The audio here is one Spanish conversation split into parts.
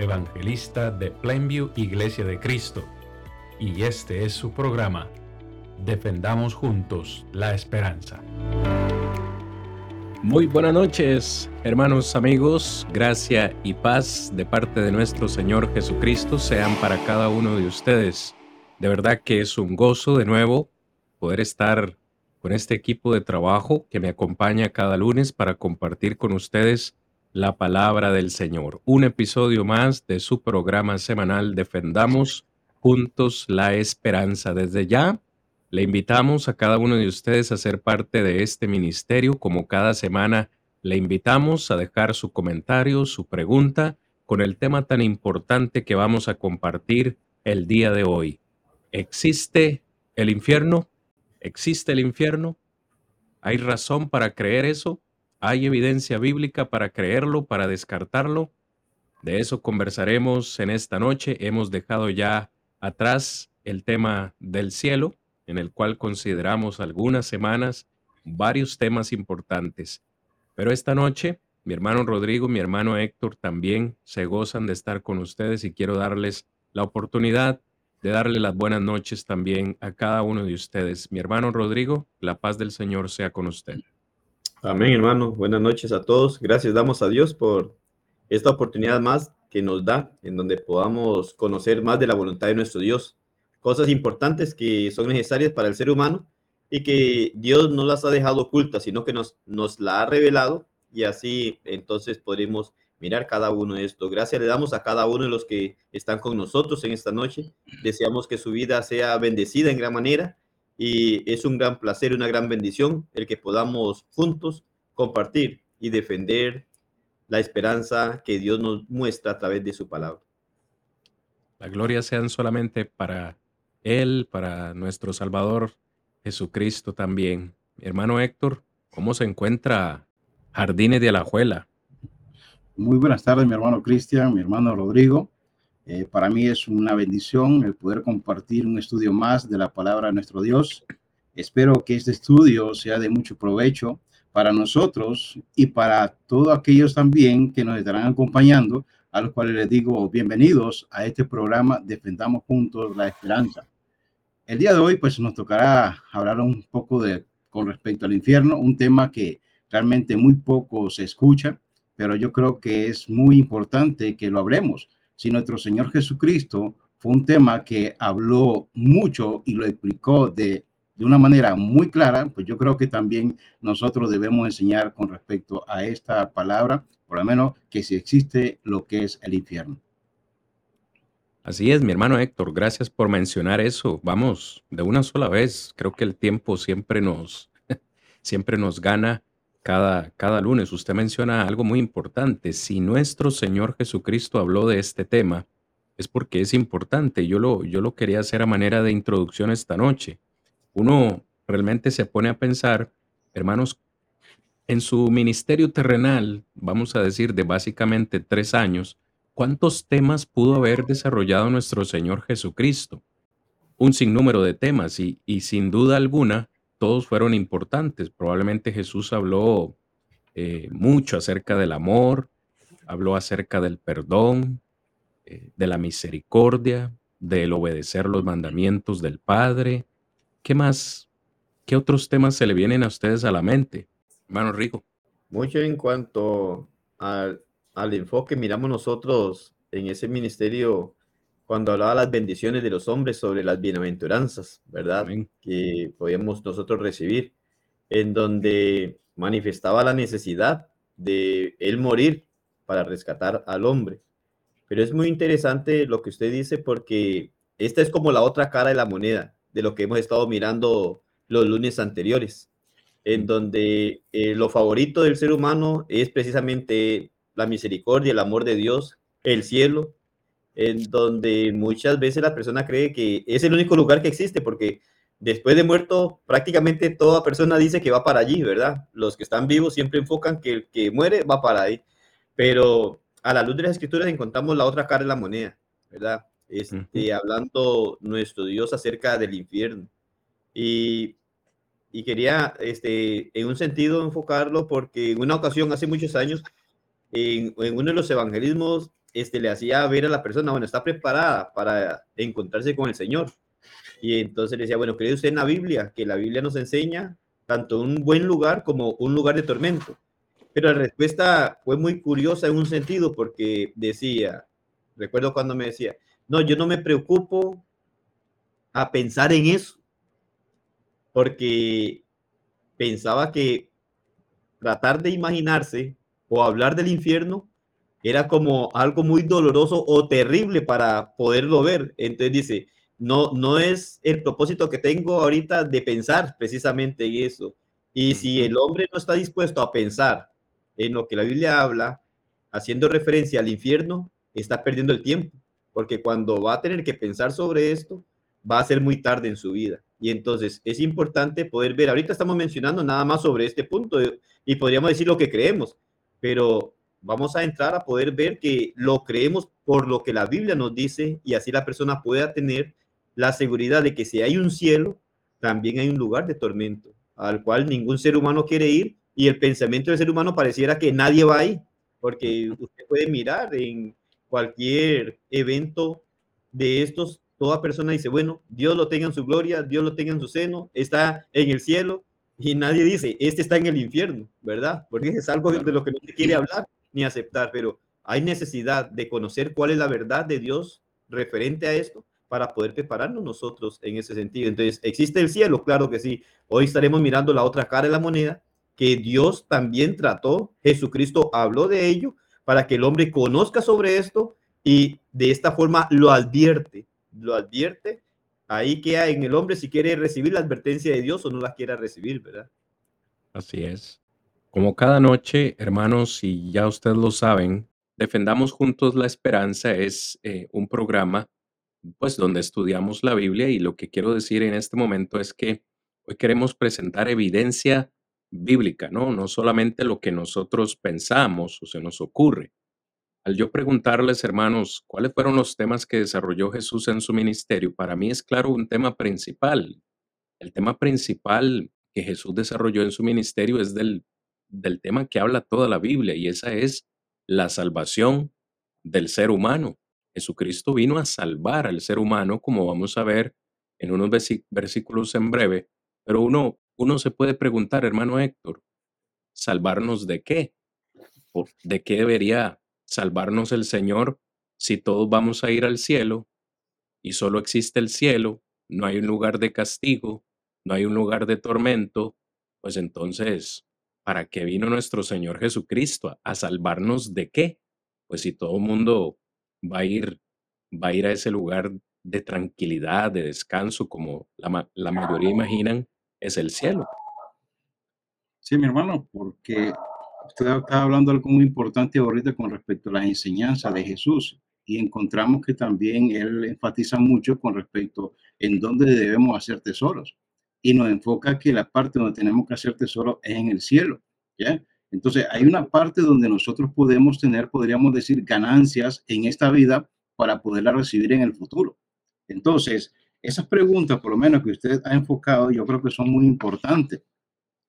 evangelista de Plainview Iglesia de Cristo, y este es su programa, Defendamos Juntos la Esperanza. Muy buenas noches, hermanos, amigos. Gracia y paz de parte de nuestro Señor Jesucristo sean para cada uno de ustedes. De verdad que es un gozo de nuevo poder estar con este equipo de trabajo que me acompaña cada lunes para compartir con ustedes la palabra del Señor. Un episodio más de su programa semanal Defendamos juntos la esperanza. Desde ya, le invitamos a cada uno de ustedes a ser parte de este ministerio. Como cada semana, le invitamos a dejar su comentario, su pregunta con el tema tan importante que vamos a compartir el día de hoy. ¿Existe el infierno? ¿Existe el infierno? ¿Hay razón para creer eso? ¿Hay evidencia bíblica para creerlo, para descartarlo? De eso conversaremos en esta noche. Hemos dejado ya atrás el tema del cielo, en el cual consideramos algunas semanas varios temas importantes. Pero esta noche, mi hermano Rodrigo, mi hermano Héctor también se gozan de estar con ustedes y quiero darles la oportunidad de darle las buenas noches también a cada uno de ustedes. Mi hermano Rodrigo, la paz del Señor sea con usted. Amén, hermano. Buenas noches a todos. Gracias damos a Dios por esta oportunidad más que nos da en donde podamos conocer más de la voluntad de nuestro Dios. Cosas importantes que son necesarias para el ser humano y que Dios no las ha dejado ocultas, sino que nos, nos la ha revelado y así entonces podremos mirar cada uno de esto. Gracias le damos a cada uno de los que están con nosotros en esta noche. Deseamos que su vida sea bendecida en gran manera y es un gran placer, una gran bendición el que podamos juntos compartir y defender la esperanza que Dios nos muestra a través de su palabra. La gloria sean solamente para Él, para nuestro Salvador Jesucristo también. Mi hermano Héctor, ¿cómo se encuentra Jardines de Alajuela? Muy buenas tardes, mi hermano Cristian, mi hermano Rodrigo. Eh, para mí es una bendición el poder compartir un estudio más de la palabra de nuestro Dios. Espero que este estudio sea de mucho provecho para nosotros y para todos aquellos también que nos estarán acompañando, a los cuales les digo bienvenidos a este programa Defendamos Juntos la Esperanza. El día de hoy pues nos tocará hablar un poco de con respecto al infierno, un tema que realmente muy poco se escucha, pero yo creo que es muy importante que lo hablemos si nuestro Señor Jesucristo fue un tema que habló mucho y lo explicó de, de una manera muy clara, pues yo creo que también nosotros debemos enseñar con respecto a esta palabra, por lo menos que si existe lo que es el infierno. Así es, mi hermano Héctor, gracias por mencionar eso. Vamos, de una sola vez, creo que el tiempo siempre nos, siempre nos gana cada, cada lunes. Usted menciona algo muy importante. Si nuestro Señor Jesucristo habló de este tema, es porque es importante. Yo lo, yo lo quería hacer a manera de introducción esta noche. Uno realmente se pone a pensar, hermanos, en su ministerio terrenal, vamos a decir, de básicamente tres años, ¿cuántos temas pudo haber desarrollado nuestro Señor Jesucristo? Un sinnúmero de temas y, y sin duda alguna, todos fueron importantes. Probablemente Jesús habló eh, mucho acerca del amor, habló acerca del perdón, eh, de la misericordia, del obedecer los mandamientos del Padre. ¿Qué más? ¿Qué otros temas se le vienen a ustedes a la mente? Hermano Rico. Mucho en cuanto al, al enfoque miramos nosotros en ese ministerio cuando hablaba las bendiciones de los hombres sobre las bienaventuranzas, ¿verdad? Que podíamos nosotros recibir, en donde manifestaba la necesidad de él morir para rescatar al hombre. Pero es muy interesante lo que usted dice porque esta es como la otra cara de la moneda de lo que hemos estado mirando los lunes anteriores, en donde eh, lo favorito del ser humano es precisamente la misericordia, el amor de Dios, el cielo, en donde muchas veces la persona cree que es el único lugar que existe, porque después de muerto prácticamente toda persona dice que va para allí, ¿verdad? Los que están vivos siempre enfocan que el que muere va para ahí, pero a la luz de las escrituras encontramos la otra cara de la moneda, ¿verdad? Este, Hablando nuestro Dios acerca del infierno. Y, y quería, este, en un sentido, enfocarlo porque en una ocasión, hace muchos años, en, en uno de los evangelismos, este, le hacía ver a la persona, bueno, está preparada para encontrarse con el Señor. Y entonces le decía, bueno, ¿cree usted en la Biblia? Que la Biblia nos enseña tanto un buen lugar como un lugar de tormento. Pero la respuesta fue muy curiosa en un sentido porque decía, recuerdo cuando me decía, no, yo no me preocupo a pensar en eso, porque pensaba que tratar de imaginarse o hablar del infierno era como algo muy doloroso o terrible para poderlo ver. Entonces dice, no, no es el propósito que tengo ahorita de pensar precisamente en eso. Y si el hombre no está dispuesto a pensar en lo que la Biblia habla, haciendo referencia al infierno, está perdiendo el tiempo, porque cuando va a tener que pensar sobre esto, va a ser muy tarde en su vida. Y entonces es importante poder ver, ahorita estamos mencionando nada más sobre este punto y podríamos decir lo que creemos, pero vamos a entrar a poder ver que lo creemos por lo que la Biblia nos dice y así la persona pueda tener la seguridad de que si hay un cielo, también hay un lugar de tormento al cual ningún ser humano quiere ir y el pensamiento del ser humano pareciera que nadie va ahí, porque usted puede mirar en cualquier evento de estos, toda persona dice, bueno, Dios lo tenga en su gloria, Dios lo tenga en su seno, está en el cielo, y nadie dice, este está en el infierno, ¿verdad? Porque es algo de lo que no se quiere hablar ni aceptar, pero hay necesidad de conocer cuál es la verdad de Dios referente a esto para poder prepararnos nosotros en ese sentido. Entonces, ¿existe el cielo? Claro que sí. Hoy estaremos mirando la otra cara de la moneda, que Dios también trató, Jesucristo habló de ello, para que el hombre conozca sobre esto y de esta forma lo advierte, lo advierte. Ahí queda en el hombre si quiere recibir la advertencia de Dios o no la quiera recibir, ¿verdad? Así es. Como cada noche, hermanos, y ya ustedes lo saben, Defendamos Juntos la Esperanza es eh, un programa pues donde estudiamos la Biblia y lo que quiero decir en este momento es que hoy queremos presentar evidencia bíblica, ¿no? No solamente lo que nosotros pensamos o se nos ocurre. Al yo preguntarles, hermanos, cuáles fueron los temas que desarrolló Jesús en su ministerio, para mí es claro un tema principal. El tema principal que Jesús desarrolló en su ministerio es del del tema que habla toda la Biblia y esa es la salvación del ser humano. Jesucristo vino a salvar al ser humano, como vamos a ver en unos versículos en breve, pero uno, uno se puede preguntar, hermano Héctor, ¿salvarnos de qué? ¿De qué debería salvarnos el Señor si todos vamos a ir al cielo y solo existe el cielo, no hay un lugar de castigo, no hay un lugar de tormento? Pues entonces, ¿para qué vino nuestro Señor Jesucristo? ¿A salvarnos de qué? Pues si todo el mundo va a ir, va a ir a ese lugar de tranquilidad, de descanso, como la, mayoría imaginan, es el cielo. Sí, mi hermano, porque usted está hablando algo muy importante ahorita con respecto a la enseñanza de Jesús y encontramos que también él enfatiza mucho con respecto en dónde debemos hacer tesoros y nos enfoca que la parte donde tenemos que hacer tesoro es en el cielo, ¿ya? Entonces, hay una parte donde nosotros podemos tener, podríamos decir, ganancias en esta vida para poderla recibir en el futuro. Entonces, esas preguntas, por lo menos que usted ha enfocado, yo creo que son muy importantes.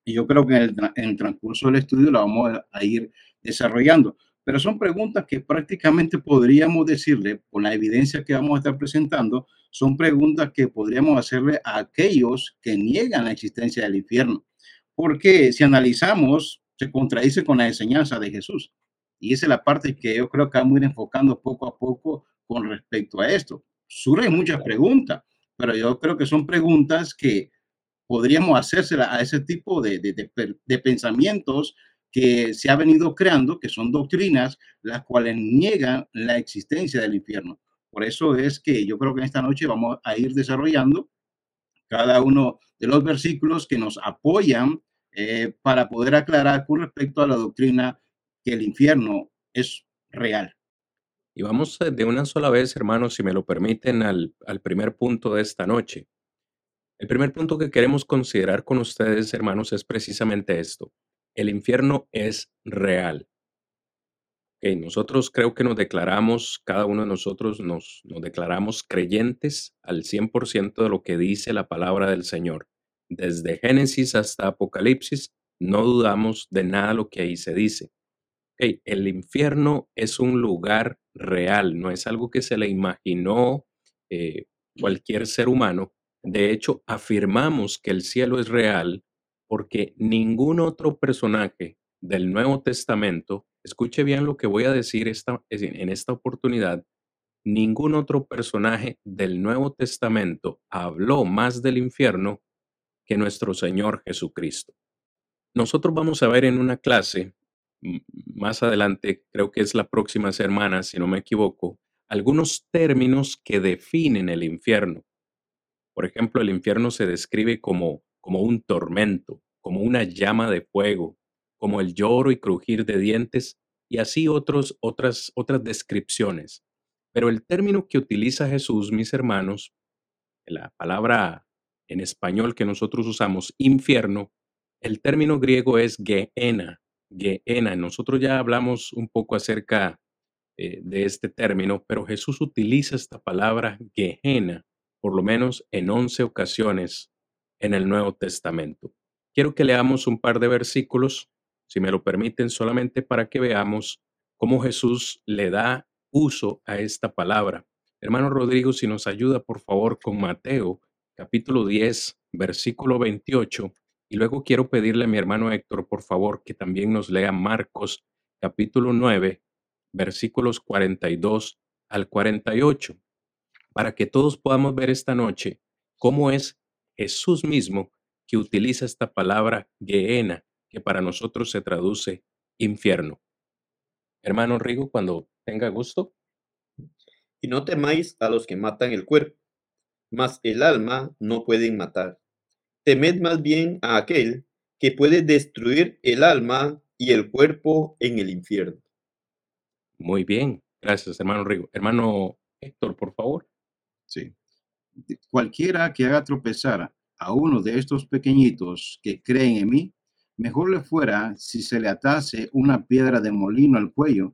Y yo creo que en el, transcurso del estudio la vamos a ir desarrollando. Pero son preguntas que prácticamente podríamos decirle, con la evidencia que vamos a estar presentando, son preguntas que podríamos hacerle a aquellos que niegan la existencia del infierno. Porque si analizamos, se contradice con la enseñanza de Jesús. Y esa es la parte que yo creo que vamos a ir enfocando poco a poco con respecto a esto. Surgen muchas preguntas, pero yo creo que son preguntas que podríamos hacérselas a ese tipo de, de, de pensamientos que se ha venido creando, que son doctrinas las cuales niegan la existencia del infierno. Por eso es que yo creo que esta noche vamos a ir desarrollando cada uno de los versículos que nos apoyan eh, para poder aclarar con respecto a la doctrina que el infierno es real. Y vamos eh, de una sola vez, hermanos, si me lo permiten, al primer punto de esta noche. El primer punto que queremos considerar con ustedes, hermanos, es precisamente esto. El infierno es real. Okay, nosotros creo que nos declaramos, cada uno de nosotros nos, nos declaramos creyentes al 100% de lo que dice la palabra del Señor. Desde Génesis hasta Apocalipsis, no dudamos de nada lo que ahí se dice. Okay, el infierno es un lugar real, no es algo que se le imaginó eh, cualquier ser humano. De hecho, afirmamos que el cielo es real porque ningún otro personaje del Nuevo Testamento, escuche bien lo que voy a decir esta, en esta oportunidad, ningún otro personaje del Nuevo Testamento habló más del infierno que nuestro Señor Jesucristo. Nosotros vamos a ver en una clase más adelante, creo que es la próxima semana, si no me equivoco, algunos términos que definen el infierno. Por ejemplo, el infierno se describe como, como un tormento, como una llama de fuego, como el lloro y crujir de dientes y así otros, otras, otras descripciones. Pero el término que utiliza Jesús, mis hermanos, la palabra en español que nosotros usamos, infierno, el término griego es geena, Gehenna. Nosotros ya hablamos un poco acerca eh, de este término, pero Jesús utiliza esta palabra Gehenna por lo menos en 11 ocasiones en el Nuevo Testamento. Quiero que leamos un par de versículos, si me lo permiten, solamente para que veamos cómo Jesús le da uso a esta palabra. Hermano Rodrigo, si nos ayuda, por favor, con Mateo, capítulo 10, versículo 28 y luego quiero pedirle a mi hermano Héctor, por favor, que también nos lea Marcos capítulo 9, versículos 42 al 48, para que todos podamos ver esta noche cómo es Jesús mismo que utiliza esta palabra Gehenna, que para nosotros se traduce infierno. Hermano Rigo, cuando tenga gusto. Y no temáis a los que matan el cuerpo, mas el alma no pueden matar temed más bien a aquel que puede destruir el alma y el cuerpo en el infierno. Muy bien, gracias, hermano Rigo. Hermano Héctor, por favor. Sí. Cualquiera que haga tropezar a uno de estos pequeñitos que creen en mí, mejor le fuera si se le atase una piedra de molino al cuello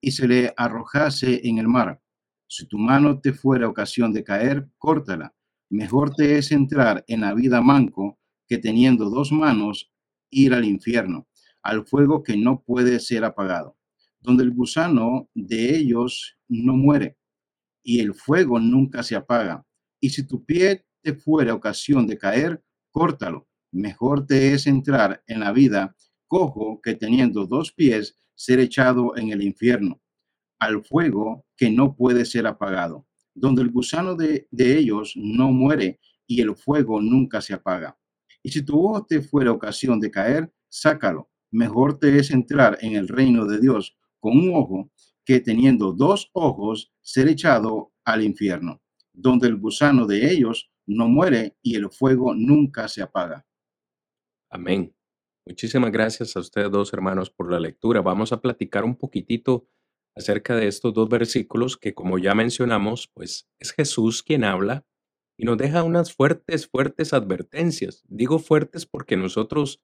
y se le arrojase en el mar. Si tu mano te fuera ocasión de caer, córtala Mejor te es entrar en la vida manco que teniendo dos manos ir al infierno, al fuego que no puede ser apagado, donde el gusano de ellos no muere y el fuego nunca se apaga. Y si tu pie te fuera ocasión de caer, córtalo. Mejor te es entrar en la vida cojo que teniendo dos pies ser echado en el infierno, al fuego que no puede ser apagado donde el gusano de, ellos no muere y el fuego nunca se apaga. Y si tu ojo te fuera ocasión de caer, sácalo. Mejor te es entrar en el reino de Dios con un ojo que teniendo dos ojos ser echado al infierno, donde el gusano de ellos no muere y el fuego nunca se apaga. Amén. Muchísimas gracias a ustedes dos hermanos por la lectura. Vamos a platicar un poquitito acerca de estos dos versículos que, como ya mencionamos, pues es Jesús quien habla y nos deja unas fuertes, fuertes advertencias. Digo fuertes porque nosotros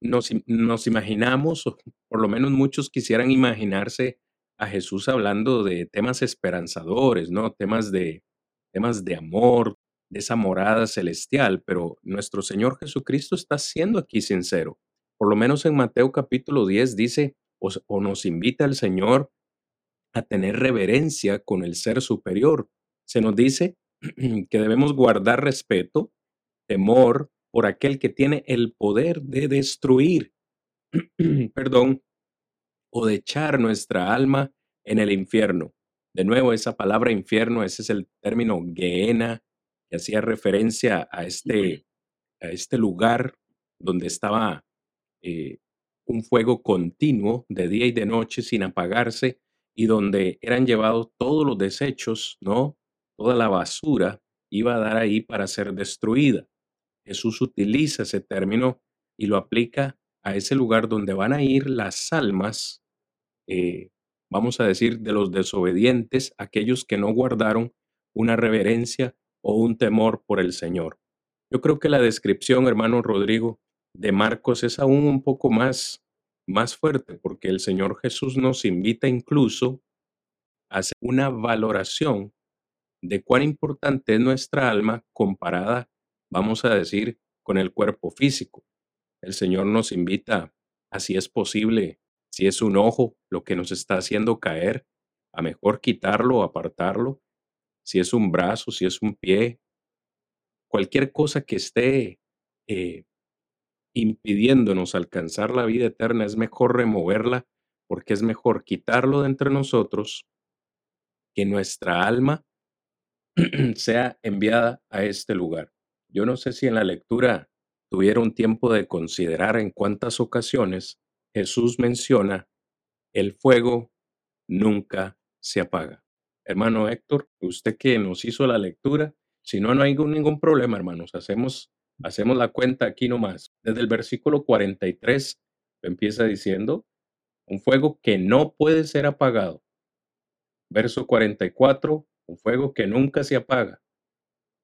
nos, nos imaginamos, o por lo menos muchos quisieran imaginarse a Jesús hablando de temas esperanzadores, ¿no? Temas de, temas de amor, de esa morada celestial, pero nuestro Señor Jesucristo está siendo aquí sincero. Por lo menos en Mateo capítulo 10 dice, o nos invita el Señor a tener reverencia con el ser superior. Se nos dice que debemos guardar respeto, temor por aquel que tiene el poder de destruir, perdón, o de echar nuestra alma en el infierno. De nuevo, esa palabra infierno, ese es el término Gehenna, que hacía referencia a este, a este lugar donde estaba eh, un fuego continuo de día y de noche sin apagarse y donde eran llevados todos los desechos, ¿no? Toda la basura iba a dar ahí para ser destruida. Jesús utiliza ese término y lo aplica a ese lugar donde van a ir las almas eh, vamos a decir, de los desobedientes, aquellos que no guardaron una reverencia o un temor por el Señor. Yo creo que la descripción, hermano Rodrigo, de Marcos es aún un poco más, más fuerte, porque el Señor Jesús nos invita incluso a hacer una valoración de cuán importante es nuestra alma comparada, vamos a decir, con el cuerpo físico. El Señor nos invita, así es posible, si es un ojo lo que nos está haciendo caer, a mejor quitarlo apartarlo. Si es un brazo, si es un pie, cualquier cosa que esté eh, impidiéndonos alcanzar la vida eterna, es mejor removerla porque es mejor quitarlo de entre nosotros que nuestra alma sea enviada a este lugar. Yo no sé si en la lectura tuvieron tiempo de considerar en cuántas ocasiones Jesús menciona el fuego nunca se apaga. Hermano Héctor, usted que nos hizo la lectura, si no, no hay ningún problema, hermanos. Hacemos, hacemos la cuenta aquí nomás. Desde el versículo 43 empieza diciendo, un fuego que no puede ser apagado. Verso 44, un fuego que nunca se apaga.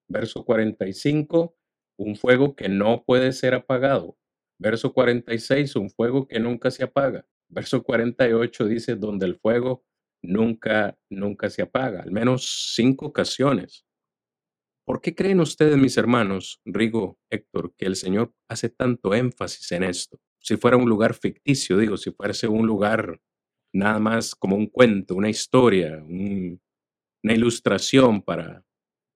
Verso 45, un fuego que no puede ser apagado. Verso 46, un fuego que nunca se apaga. Verso 48 dice, donde el fuego nunca, nunca se apaga, al menos cinco ocasiones. ¿Por qué creen ustedes, mis hermanos, Rigo, Héctor, que el Señor hace tanto énfasis en esto? Si fuera un lugar ficticio, digo, si fuese un lugar nada más como un cuento, una historia, una ilustración para,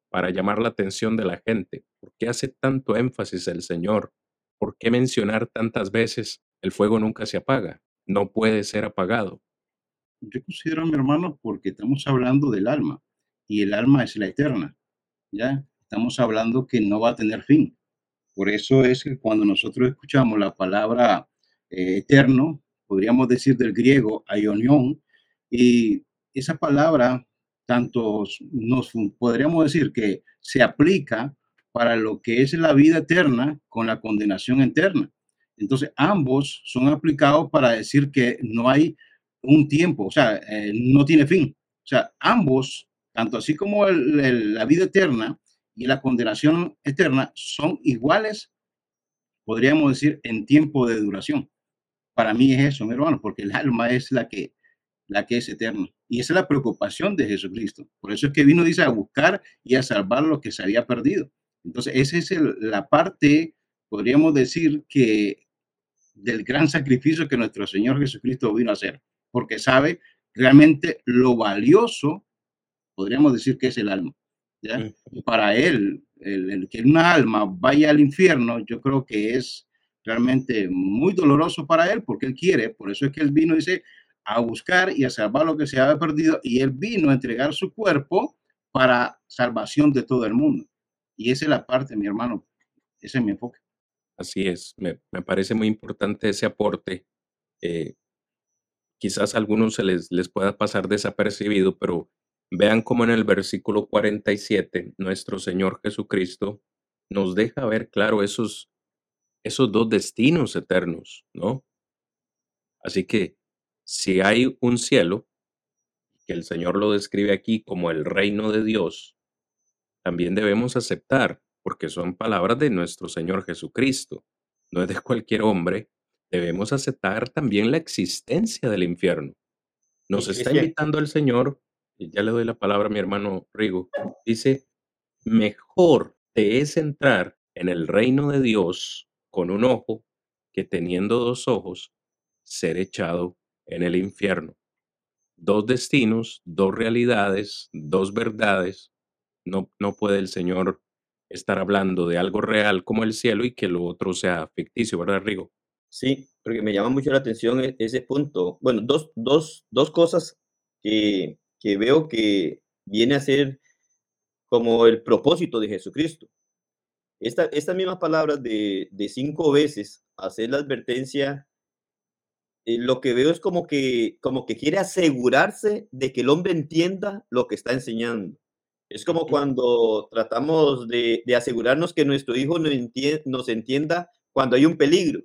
para llamar la atención de la gente. ¿Por qué hace tanto énfasis el Señor? ¿Por qué mencionar tantas veces el fuego nunca se apaga? No puede ser apagado. Yo considero, mi hermano, porque estamos hablando del alma y el alma es la eterna. ¿ya? Estamos hablando que no va a tener fin. Por eso es que cuando nosotros escuchamos la palabra eh, eterno, podríamos decir del griego aionión, y esa palabra tanto nos podríamos decir que se aplica para lo que es la vida eterna con la condenación eterna. Entonces, ambos son aplicados para decir que no hay un tiempo, o sea, eh, no tiene fin. O sea, ambos tanto así como la vida eterna y la condenación eterna son iguales, podríamos decir, en tiempo de duración. Para mí es eso, mi hermano, porque el alma es la que, la que es eterna. Y esa es la preocupación de Jesucristo. Por eso es que vino, dice, a buscar y a salvar lo que se había perdido. Entonces, esa es la parte, podríamos decir, que del gran sacrificio que nuestro Señor Jesucristo vino a hacer, porque sabe realmente lo valioso podríamos decir que es el alma. ¿ya? Para él, el, que una alma vaya al infierno, yo creo que es realmente muy doloroso para él porque él quiere, por eso es que él vino, dice, a buscar y a salvar lo que se había perdido y él vino a entregar su cuerpo para salvación de todo el mundo. Y esa es la parte, mi hermano, ese es mi enfoque. Así es, me, me parece muy importante ese aporte. Eh, quizás a algunos se les, les pueda pasar desapercibido, pero Vean cómo en el versículo 47 nuestro Señor Jesucristo nos deja ver claro esos, esos dos destinos eternos, ¿no? Así que si hay un cielo, que el Señor lo describe aquí como el reino de Dios, también debemos aceptar, porque son palabras de nuestro Señor Jesucristo, no es de cualquier hombre, debemos aceptar también la existencia del infierno. Nos está invitando el Señor y ya le doy la palabra a mi hermano Rigo, dice, mejor te es entrar en el reino de Dios con un ojo que teniendo dos ojos ser echado en el infierno. Dos destinos, dos realidades, dos verdades. No, no puede el Señor estar hablando de algo real como el cielo y que lo otro sea ficticio, ¿verdad, Rigo? Sí, porque me llama mucho la atención e-, ese punto. Bueno, dos, dos, dos cosas que, que veo que viene a ser como el propósito de Jesucristo. Esta, estas mismas palabras de, cinco veces hacer la advertencia, eh, lo que veo es como que, como que quiere asegurarse de que el hombre entienda lo que está enseñando. Es como cuando tratamos de, asegurarnos que nuestro hijo nos, nos entienda cuando hay un peligro.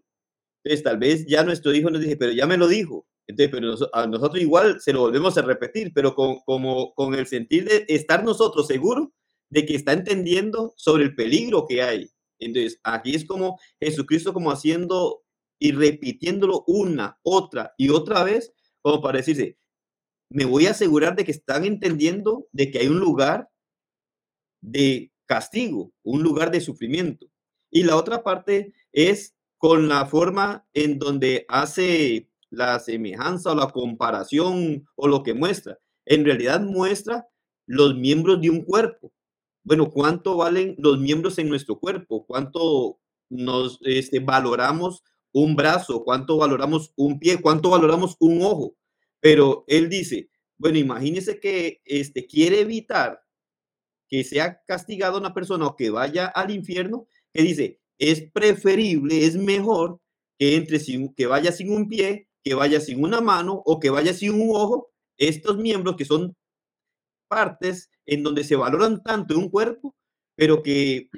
Entonces, tal vez ya nuestro hijo nos dice, pero ya me lo dijo. Entonces, pero a nosotros igual se lo volvemos a repetir, pero con, como, con el sentir de estar nosotros seguros de que está entendiendo sobre el peligro que hay. Entonces, aquí es como Jesucristo como haciendo y repitiéndolo una, otra y otra vez, como para decirse, me voy a asegurar de que están entendiendo de que hay un lugar de castigo, un lugar de sufrimiento. Y la otra parte es con la forma en donde hace la semejanza o la comparación o lo que muestra. En realidad muestra los miembros de un cuerpo. Bueno, ¿cuánto valen los miembros en nuestro cuerpo? ¿Cuánto nos este, valoramos un brazo? ¿Cuánto valoramos un pie? ¿Cuánto valoramos un ojo? Pero él dice, bueno, imagínese que este, quiere evitar que sea castigado una persona o que vaya al infierno, que dice, es preferible, es mejor que entre sin, que vaya sin un pie, que vaya sin una mano o que vaya sin un ojo. Estos miembros que son partes en donde se valoran tanto en un cuerpo, pero que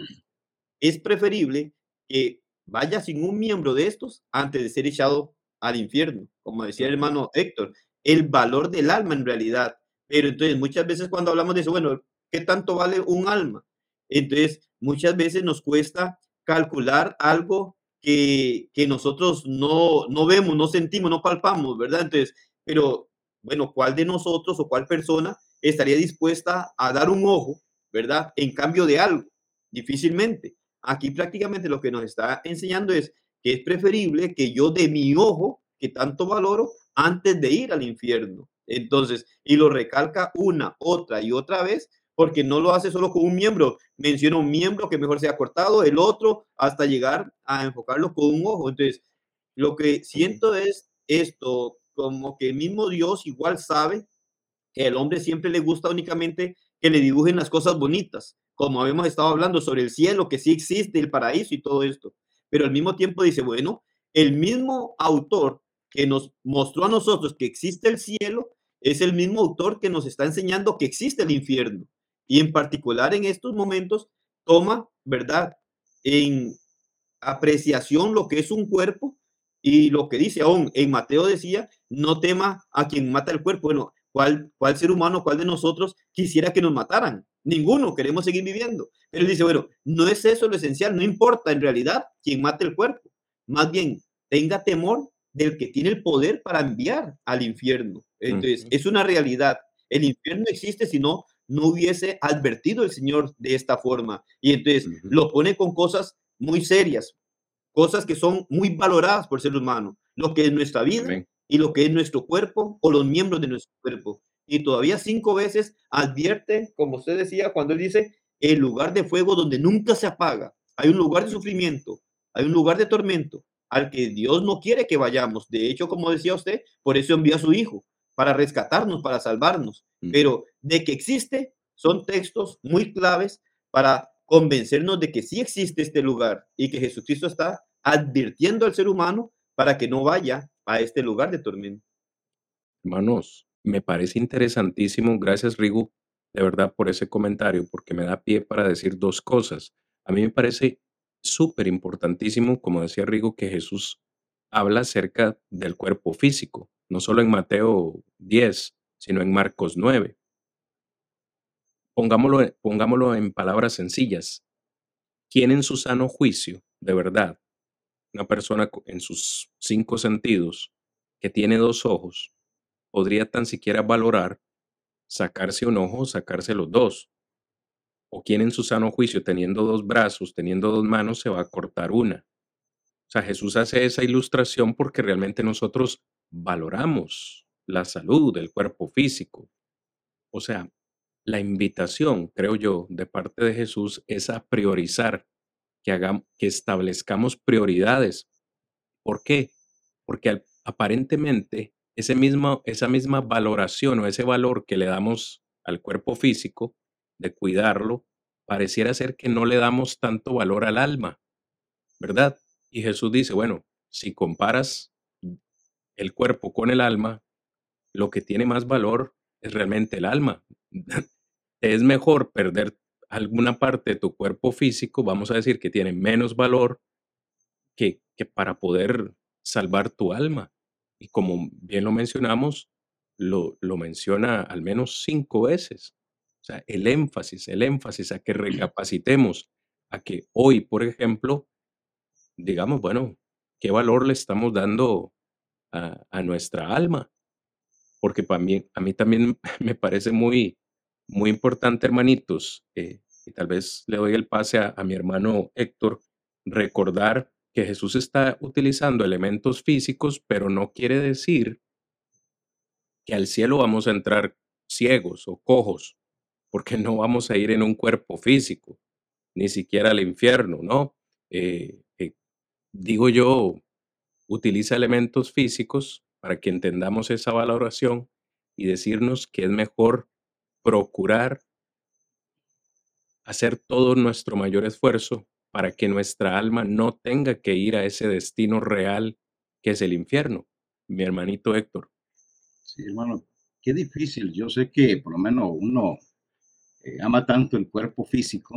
es preferible que vaya sin un miembro de estos antes de ser echado al infierno, como decía el hermano Héctor, el valor del alma en realidad. Pero entonces muchas veces cuando hablamos de eso, bueno, ¿qué tanto vale un alma? Entonces muchas veces nos cuesta calcular algo que, que nosotros no, no vemos, no sentimos, no palpamos, ¿verdad? Entonces, pero bueno, ¿cuál de nosotros o cuál persona estaría dispuesta a dar un ojo, ¿verdad? En cambio de algo. Difícilmente. Aquí prácticamente lo que nos está enseñando es que es preferible que yo de mi ojo, que tanto valoro, antes de ir al infierno. Entonces, y lo recalca una, otra y otra vez, porque no lo hace solo con un miembro. Menciona un miembro que mejor sea cortado, el otro, hasta llegar a enfocarlo con un ojo. Entonces, lo que siento es esto, como que el mismo Dios igual sabe que al hombre siempre le gusta únicamente que le dibujen las cosas bonitas, como habíamos estado hablando sobre el cielo, que sí existe, el paraíso y todo esto. Pero al mismo tiempo dice, bueno, el mismo autor que nos mostró a nosotros que existe el cielo es el mismo autor que nos está enseñando que existe el infierno. Y en particular en estos momentos toma, ¿verdad? En apreciación lo que es un cuerpo y lo que dice aún en Mateo decía, no tema a quien mata el cuerpo. Bueno, ¿cuál, cuál ser humano, cuál de nosotros quisiera que nos mataran? Ninguno, queremos seguir viviendo. Pero él dice, bueno, no es eso lo esencial, no importa en realidad quien mate el cuerpo. Más bien, tenga temor del que tiene el poder para enviar al infierno. Entonces, es una realidad. El infierno existe si no, hubiese advertido el Señor de esta forma. Y entonces lo pone con cosas muy serias, cosas que son muy valoradas por ser humano, lo que es nuestra vida y lo que es nuestro cuerpo o los miembros de nuestro cuerpo. Y todavía cinco veces advierte, como usted decía, cuando él dice, el lugar de fuego donde nunca se apaga. Hay un lugar de sufrimiento, hay un lugar de tormento, al que Dios no quiere que vayamos. De hecho, como decía usted, por eso envió a su Hijo, para rescatarnos, para salvarnos. Mm. Pero de que existe, son textos muy claves para convencernos de que sí existe este lugar y que Jesucristo está advirtiendo al ser humano para que no vaya a este lugar de tormento. Hermanos, me parece interesantísimo, gracias Rigo, de verdad por ese comentario, porque me da pie para decir dos cosas. A mí me parece súper importantísimo, como decía Rigo, que Jesús habla acerca del cuerpo físico, no solo en Mateo 10, sino en Marcos 9. Pongámoslo, pongámoslo en palabras sencillas. ¿Quién en su sano juicio, de verdad, una persona en sus cinco sentidos, que tiene dos ojos, podría tan siquiera valorar sacarse un ojo o sacarse los dos? o quien en su sano juicio, teniendo dos brazos, teniendo dos manos, se va a cortar una. O sea, Jesús hace esa ilustración porque realmente nosotros valoramos la salud del cuerpo físico. O sea, la invitación, creo yo, de parte de Jesús es a priorizar, que, hagamos, que establezcamos prioridades. ¿Por qué? Porque aparentemente ese mismo, esa misma valoración o ese valor que le damos al cuerpo físico de cuidarlo, pareciera ser que no le damos tanto valor al alma, ¿verdad? Y Jesús dice, bueno, si comparas el cuerpo con el alma, lo que tiene más valor es realmente el alma. es mejor perder alguna parte de tu cuerpo físico, vamos a decir que tiene menos valor que, que para poder salvar tu alma. Y como bien lo mencionamos, lo, lo menciona al menos cinco veces. O sea, el énfasis, el énfasis a que recapacitemos, a que hoy, por ejemplo, digamos, bueno, ¿qué valor le estamos dando a, nuestra alma? Porque para mí, a mí también me parece muy, muy importante, hermanitos, eh, y tal vez le doy el pase a, a mi hermano Héctor, recordar que Jesús está utilizando elementos físicos, pero no quiere decir que al cielo vamos a entrar ciegos o cojos, porque no vamos a ir en un cuerpo físico, ni siquiera al infierno, ¿no? Eh, eh, digo yo, utiliza elementos físicos para que entendamos esa valoración y decirnos que es mejor procurar hacer todo nuestro mayor esfuerzo para que nuestra alma no tenga que ir a ese destino real que es el infierno. Mi hermanito Héctor. Sí, hermano, qué difícil. Yo sé que por lo menos uno eh, ama tanto el cuerpo físico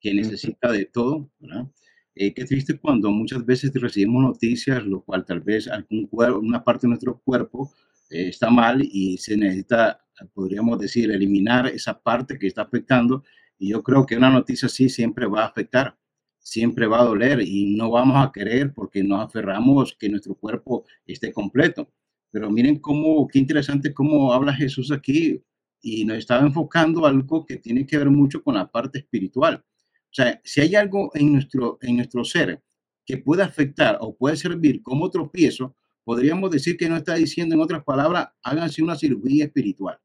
que necesita de todo, ¿verdad? Eh, qué triste cuando muchas veces recibimos noticias, lo cual tal vez algún una parte de nuestro cuerpo eh, está mal y se necesita, podríamos decir, eliminar esa parte que está afectando. Y yo creo que una noticia así siempre va a afectar siempre va a doler y no vamos a querer porque nos aferramos que nuestro cuerpo esté completo. Pero miren cómo, qué interesante cómo habla Jesús aquí y nos estaba enfocando algo que tiene que ver mucho con la parte espiritual. O sea, si hay algo en nuestro, en nuestro ser que puede afectar o puede servir como tropiezo, podríamos decir que no está diciendo en otras palabras, háganse una cirugía espiritual.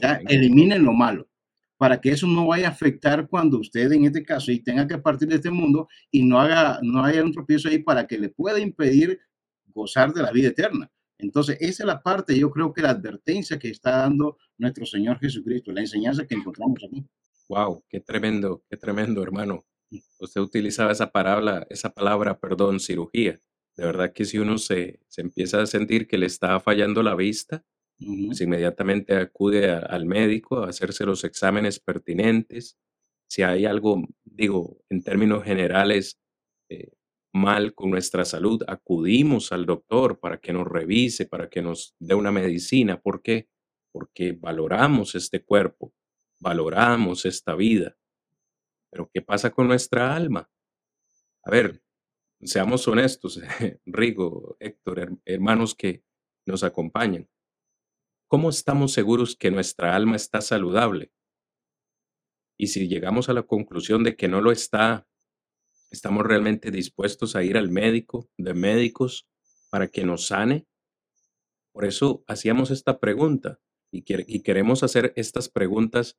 Ya, eliminen lo malo para que eso no vaya a afectar cuando usted en este caso y tenga que partir de este mundo y no haga no haya un tropiezo ahí para que le pueda impedir gozar de la vida eterna. Entonces, esa es la parte, yo creo que la advertencia que está dando nuestro Señor Jesucristo, la enseñanza que encontramos aquí. Wow, qué tremendo, qué tremendo, hermano. Usted utilizaba esa palabra, esa palabra, perdón, cirugía. De verdad que si uno se, se empieza a sentir que le está fallando la vista, pues inmediatamente acude al médico a hacerse los exámenes pertinentes. Si hay algo, digo, en términos generales, eh, mal con nuestra salud, acudimos al doctor para que nos revise, para que nos dé una medicina. ¿Por qué? Porque valoramos este cuerpo, valoramos esta vida. Pero ¿qué pasa con nuestra alma? A ver, seamos honestos, Rigo, Héctor, hermanos que nos acompañan. ¿Cómo estamos seguros que nuestra alma está saludable? Y si llegamos a la conclusión de que no lo está, ¿estamos realmente dispuestos a ir al médico, de médicos, para que nos sane? Por eso hacíamos esta pregunta y, queremos hacer estas preguntas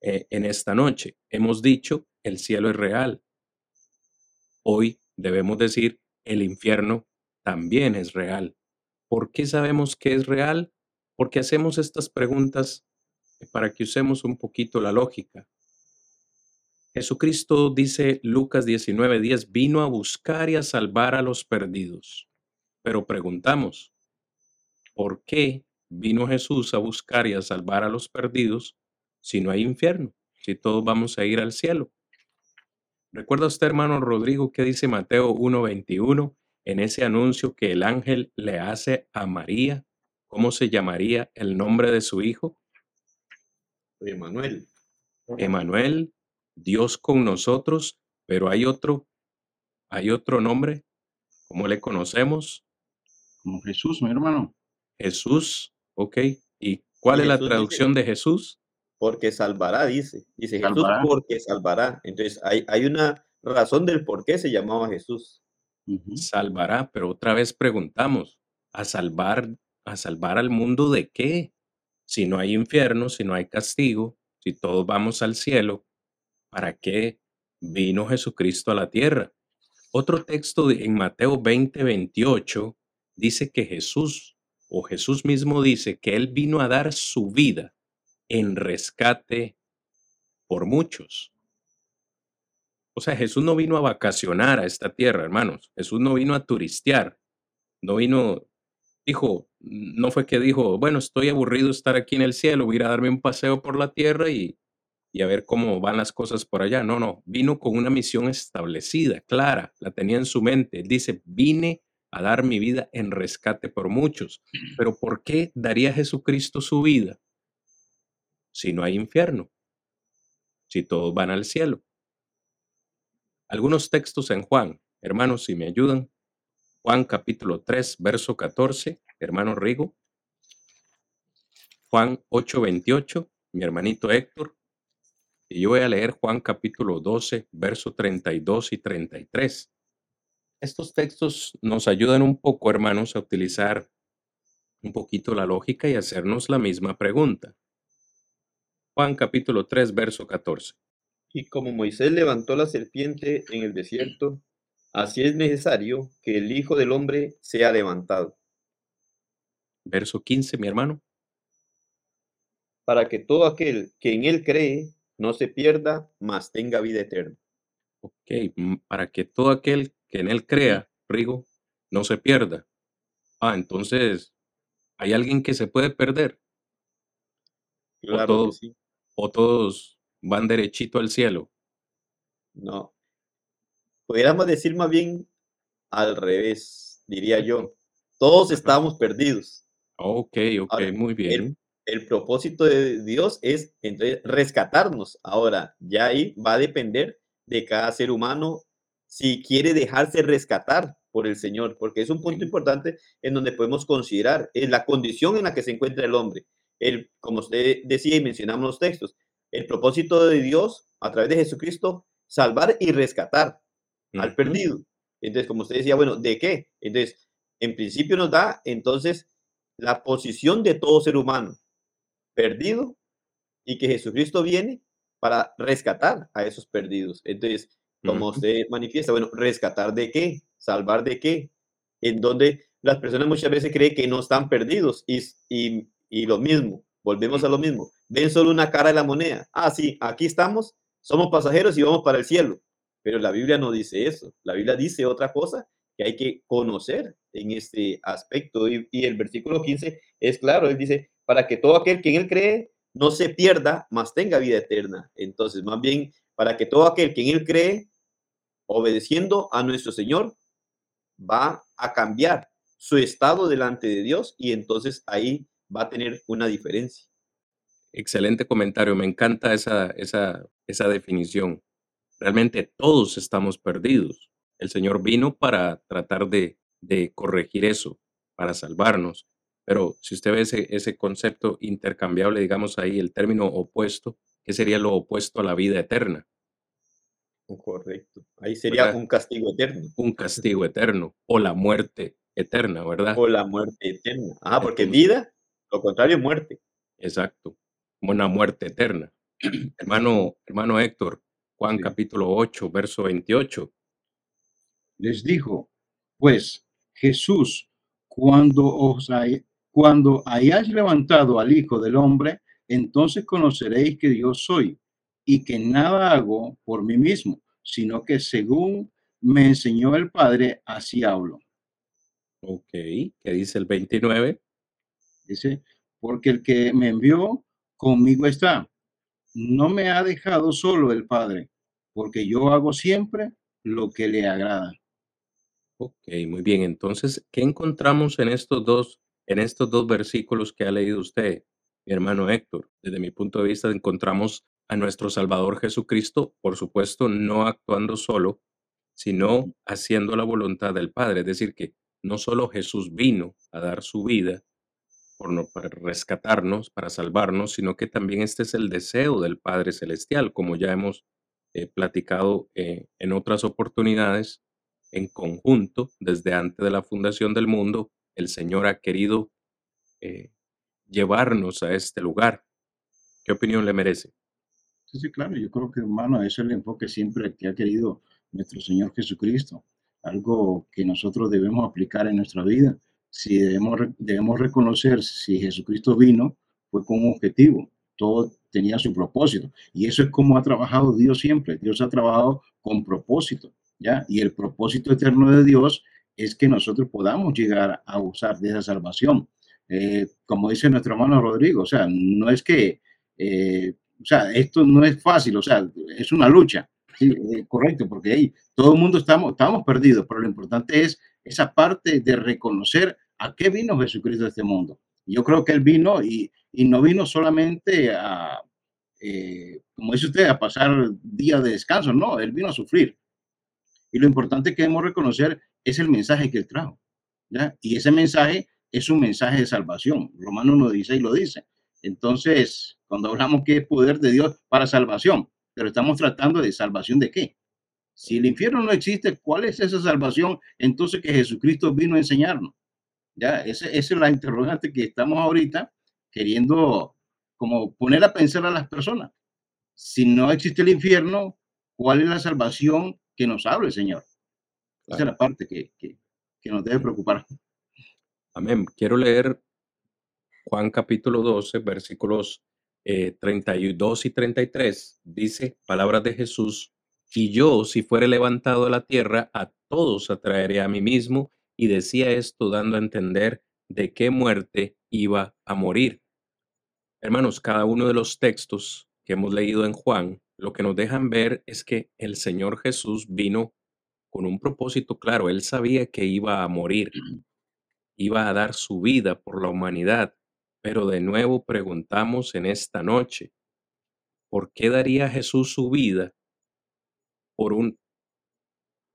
eh, en esta noche. Hemos dicho, el cielo es real. Hoy debemos decir, el infierno también es real. ¿Por qué sabemos que es real? porque hacemos estas preguntas para que usemos un poquito la lógica. Jesucristo dice Lucas 19:10, vino a buscar y a salvar a los perdidos. Pero preguntamos, ¿por qué vino Jesús a buscar y a salvar a los perdidos si no hay infierno, si todos vamos a ir al cielo? ¿Recuerda usted, hermano Rodrigo, qué dice Mateo 1:21 en ese anuncio que el ángel le hace a María ¿Cómo se llamaría el nombre de su hijo? Emanuel. Emanuel, Dios con nosotros, pero hay otro, hay otro nombre, ¿cómo le conocemos? Como Jesús, mi hermano. Jesús, ok. ¿Y cuál es la traducción de Jesús? Porque salvará, dice. Dice Jesús porque salvará. Entonces hay, hay una razón del por qué se llamaba Jesús. Salvará, pero otra vez preguntamos, ¿a salvar ¿A salvar al mundo de qué? Si no hay infierno, si no hay castigo, si todos vamos al cielo, ¿para qué vino Jesucristo a la tierra? Otro texto en Mateo 20, 28 dice que Jesús, o Jesús mismo dice que Él vino a dar su vida en rescate por muchos. O sea, Jesús no vino a vacacionar a esta tierra, hermanos. Jesús no vino a turistear. No vino dijo, no fue que dijo, bueno, estoy aburrido de estar aquí en el cielo, voy a ir a darme un paseo por la tierra y, y a ver cómo van las cosas por allá. No, no, vino con una misión establecida, clara, la tenía en su mente. dice, vine a dar mi vida en rescate por muchos. Pero ¿por qué daría Jesucristo su vida si no hay infierno? Si todos van al cielo. Algunos textos en Juan, hermanos, si me ayudan. Juan capítulo 3, verso 14, hermano Rigo. Juan 8, 28, mi hermanito Héctor. Y yo voy a leer Juan capítulo 12, verso 32 y 33. Estos textos nos ayudan un poco, hermanos, a utilizar un poquito la lógica y hacernos la misma pregunta. Juan capítulo 3, verso 14. Y como Moisés levantó la serpiente en el desierto, así es necesario que el Hijo del Hombre sea levantado. Verso 15, mi hermano. Para que todo aquel que en él cree no se pierda, mas tenga vida eterna. Ok, para que todo aquel que en él crea, Rigo, no se pierda. Ah, entonces, ¿hay alguien que se puede perder? Claro sí. ¿O todos van derechito al cielo? No. Pudiéramos decir más bien al revés, diría yo. Todos estamos perdidos. Ok, ok, muy bien. El, el, propósito de Dios es entonces rescatarnos. Ahora, ya ahí va a depender de cada ser humano si quiere dejarse rescatar por el Señor, porque es un punto importante en donde podemos considerar es la condición en la que se encuentra el hombre. El, como usted decía y mencionamos los textos, el propósito de Dios a través de Jesucristo, salvar y rescatar al perdido. Entonces, como usted decía, bueno, ¿de qué? Entonces, en principio nos da entonces la posición de todo ser humano perdido y que Jesucristo viene para rescatar a esos perdidos. Entonces, como usted manifiesta, bueno, rescatar de qué, salvar de qué, en donde las personas muchas veces creen que no están perdidos y, y, y lo mismo, volvemos a lo mismo, ven solo una cara de la moneda. Ah, sí, aquí estamos, somos pasajeros y vamos para el cielo. Pero la Biblia no dice eso. La Biblia dice otra cosa que hay que conocer en este aspecto. Y, y, el versículo 15 es claro, él dice, para que todo aquel que en él cree no se pierda, mas tenga vida eterna. Entonces, más bien, para que todo aquel que en él cree, obedeciendo a nuestro Señor, va a cambiar su estado delante de Dios y entonces ahí va a tener una diferencia. Excelente comentario, me encanta esa, esa, esa definición. Realmente todos estamos perdidos. El Señor vino para tratar de, de corregir eso, para salvarnos. Pero si usted ve ese, ese concepto intercambiable, digamos ahí, el término opuesto, ¿qué sería lo opuesto a la vida eterna? Correcto. Ahí sería un castigo eterno. Un castigo eterno o la muerte eterna, ¿verdad? O la muerte eterna. Ah, porque vida, lo contrario, muerte. Exacto. Una muerte eterna. hermano, hermano Héctor, Juan capítulo 8, verso 28. Les dijo, pues Jesús, cuando os cuando hayáis levantado al Hijo del Hombre, entonces conoceréis que yo soy y que nada hago por mí mismo, sino que según me enseñó el Padre, así hablo. Ok, ¿qué dice el 29? Dice, porque el que me envió conmigo está. No me ha dejado solo el Padre, porque yo hago siempre lo que le agrada. Ok, muy bien. Entonces, ¿qué encontramos en estos dos, en estos dos versículos que ha leído usted, mi hermano Héctor? Desde mi punto de vista, encontramos a nuestro Salvador Jesucristo, por supuesto, no actuando solo, sino haciendo la voluntad del Padre. Es decir, que no solo Jesús vino a dar su vida por no, para rescatarnos, para salvarnos, sino que también este es el deseo del Padre Celestial, como ya hemos eh, platicado eh, en otras oportunidades, en conjunto, desde antes de la fundación del mundo, el Señor ha querido eh, llevarnos a este lugar. ¿Qué opinión le merece? Sí, sí, claro, yo creo que, hermano, eso es el enfoque siempre que ha querido nuestro Señor Jesucristo, algo que nosotros debemos aplicar en nuestra vida. Si debemos, debemos reconocer si Jesucristo vino, fue con un objetivo, todo tenía su propósito. Y eso es como ha trabajado Dios siempre. Dios ha trabajado con propósito, ¿ya? Y el propósito eterno de Dios es que nosotros podamos llegar a usar de esa salvación. Eh, como dice nuestro hermano Rodrigo, o sea, no es que eh, o sea, esto no es fácil, o sea, es una lucha, eh, correcto, porque ahí todo el mundo estamos, estamos perdidos, pero lo importante es esa parte de reconocer a qué vino Jesucristo a este mundo. Yo creo que Él vino y, no vino solamente a, eh, como dice usted, a pasar días de descanso, no, Él vino a sufrir. Y lo importante que debemos reconocer es el mensaje que Él trajo. Y ese mensaje es un mensaje de salvación. Romano 1.16 lo dice. Entonces, cuando hablamos que es poder de Dios para salvación, pero estamos tratando de salvación de qué? Si el infierno no existe, ¿cuál es esa salvación entonces que Jesucristo vino a enseñarnos? Ya, esa, es la interrogante que estamos ahorita queriendo como poner a pensar a las personas. Si no existe el infierno, ¿cuál es la salvación que nos habla el Señor? Esa es la parte que, que, que nos debe preocupar. Amén. Quiero leer Juan capítulo 12, versículos 32 eh, y 33. Dice, palabras de Jesús, y yo, si fuere levantado de la tierra, a todos atraeré a mí mismo. Y decía esto dando a entender de qué muerte iba a morir. Hermanos, cada uno de los textos que hemos leído en Juan, lo que nos dejan ver es que el Señor Jesús vino con un propósito claro. Él sabía que iba a morir iba a dar su vida por la humanidad. Pero de nuevo preguntamos en esta noche, ¿por qué daría Jesús su vida por, un,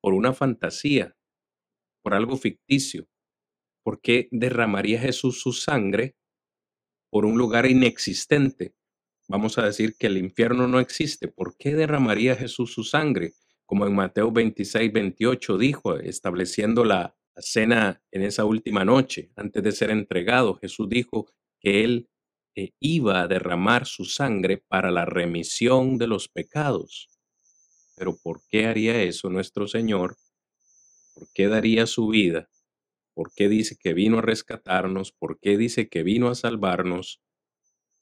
por una fantasía, por algo ficticio? ¿Por qué derramaría Jesús su sangre por un lugar inexistente? Vamos a decir que el infierno no existe. ¿Por qué derramaría Jesús su sangre? Como en Mateo 26, 28 dijo, estableciendo la, cena en esa última noche, antes de ser entregado, Jesús dijo que Él eh, iba a derramar su sangre para la remisión de los pecados. Pero ¿por qué haría eso nuestro Señor? ¿Por qué daría su vida? ¿Por qué dice que vino a rescatarnos? ¿Por qué dice que vino a salvarnos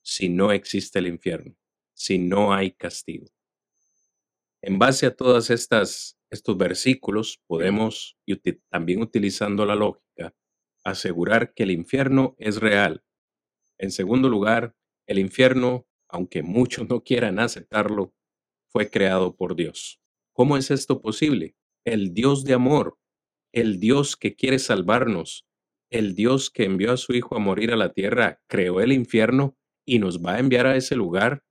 si no existe el infierno? Si no hay castigo. En base a todas estas estos versículos podemos, también utilizando la lógica, asegurar que el infierno es real. En segundo lugar, el infierno, aunque muchos no quieran aceptarlo, fue creado por Dios. ¿Cómo es esto posible? El Dios de amor, el Dios que quiere salvarnos, el Dios que envió a su Hijo a morir a la tierra, creó el infierno y nos va a enviar a ese lugar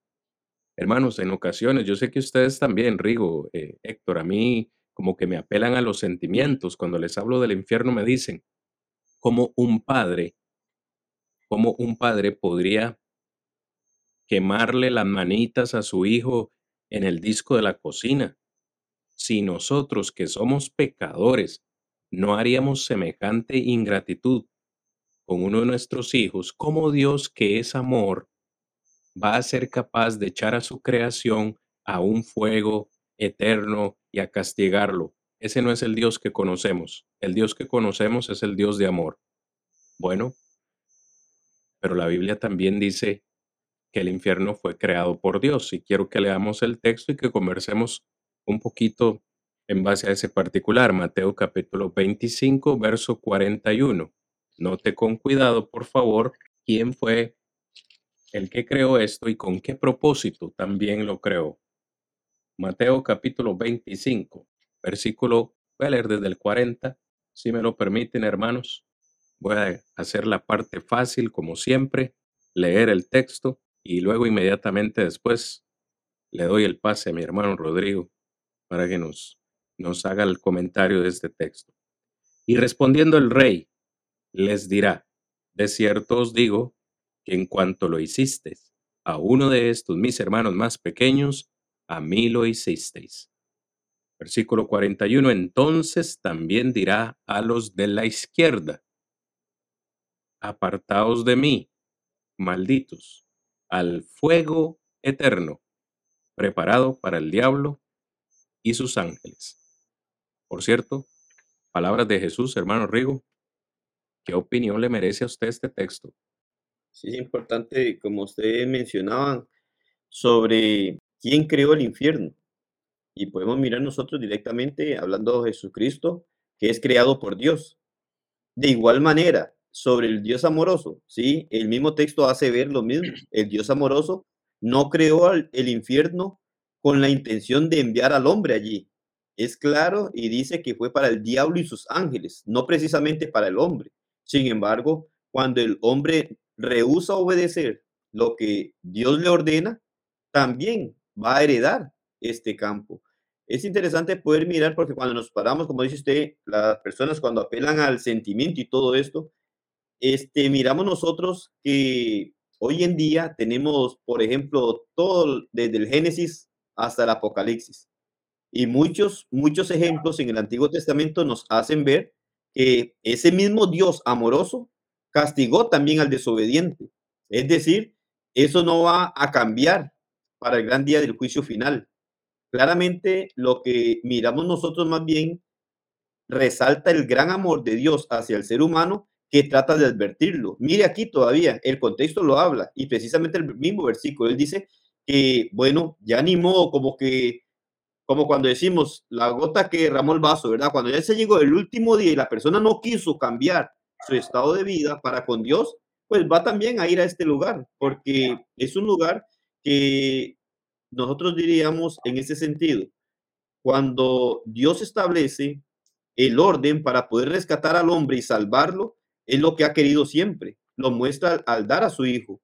Hermanos, en ocasiones, yo sé que ustedes también, Rigo, eh, Héctor, a mí como que me apelan a los sentimientos. Cuando les hablo del infierno me dicen, como un padre, como un padre podría quemarle las manitas a su hijo en el disco de la cocina. Si nosotros que somos pecadores no haríamos semejante ingratitud con uno de nuestros hijos, como Dios que es amor va a ser capaz de echar a su creación a un fuego eterno y a castigarlo. Ese no es el Dios que conocemos. El Dios que conocemos es el Dios de amor. Bueno, pero la Biblia también dice que el infierno fue creado por Dios. Y quiero que leamos el texto y que conversemos un poquito en base a ese particular. Mateo capítulo 25, verso 41. Note con cuidado, por favor, quién fue el que creó esto y con qué propósito también lo creó. Mateo capítulo 25, versículo, voy a leer desde el 40, si me lo permiten hermanos. Voy a hacer la parte fácil como siempre, leer el texto y luego inmediatamente después le doy el pase a mi hermano Rodrigo para que nos, nos haga el comentario de este texto. Y respondiendo el rey, les dirá, de cierto os digo en cuanto lo hicisteis a uno de estos mis hermanos más pequeños, a mí lo hicisteis. Versículo 41. Entonces también dirá a los de la izquierda, apartaos de mí, malditos, al fuego eterno, preparado para el diablo y sus ángeles. Por cierto, palabras de Jesús, hermano Rigo, ¿qué opinión le merece a usted este texto? Sí, es importante, como ustedes mencionaban, sobre quién creó el infierno. Y podemos mirar nosotros directamente hablando de Jesucristo, que es creado por Dios. De igual manera, sobre el Dios amoroso, ¿sí? El mismo texto hace ver lo mismo. El Dios amoroso no creó el infierno con la intención de enviar al hombre allí. es claro y dice que fue para el diablo y sus ángeles, no precisamente para el hombre. Sin embargo, cuando el hombre rehúsa obedecer lo que Dios le ordena, también va a heredar este campo. Es interesante poder mirar porque cuando nos paramos, como dice usted, las personas cuando apelan al sentimiento y todo esto, este, miramos nosotros que hoy en día tenemos, por ejemplo, todo desde el Génesis hasta el Apocalipsis. Y muchos, muchos ejemplos en el Antiguo Testamento nos hacen ver que ese mismo Dios amoroso castigó también al desobediente. Es decir, eso no va a cambiar para el gran día del juicio final. Claramente lo que miramos nosotros más bien resalta el gran amor de Dios hacia el ser humano que trata de advertirlo. Mire aquí todavía, el contexto lo habla y precisamente el mismo versículo, él dice que, bueno, ya ni modo, como que, como cuando decimos la gota que derramó el vaso, ¿verdad? Cuando ya se llegó el último día y la persona no quiso cambiar su estado de vida para con Dios, pues va también a ir a este lugar, porque es un lugar que nosotros diríamos en ese sentido, cuando Dios establece el orden para poder rescatar al hombre y salvarlo, es lo que ha querido siempre. Lo muestra al dar a su hijo,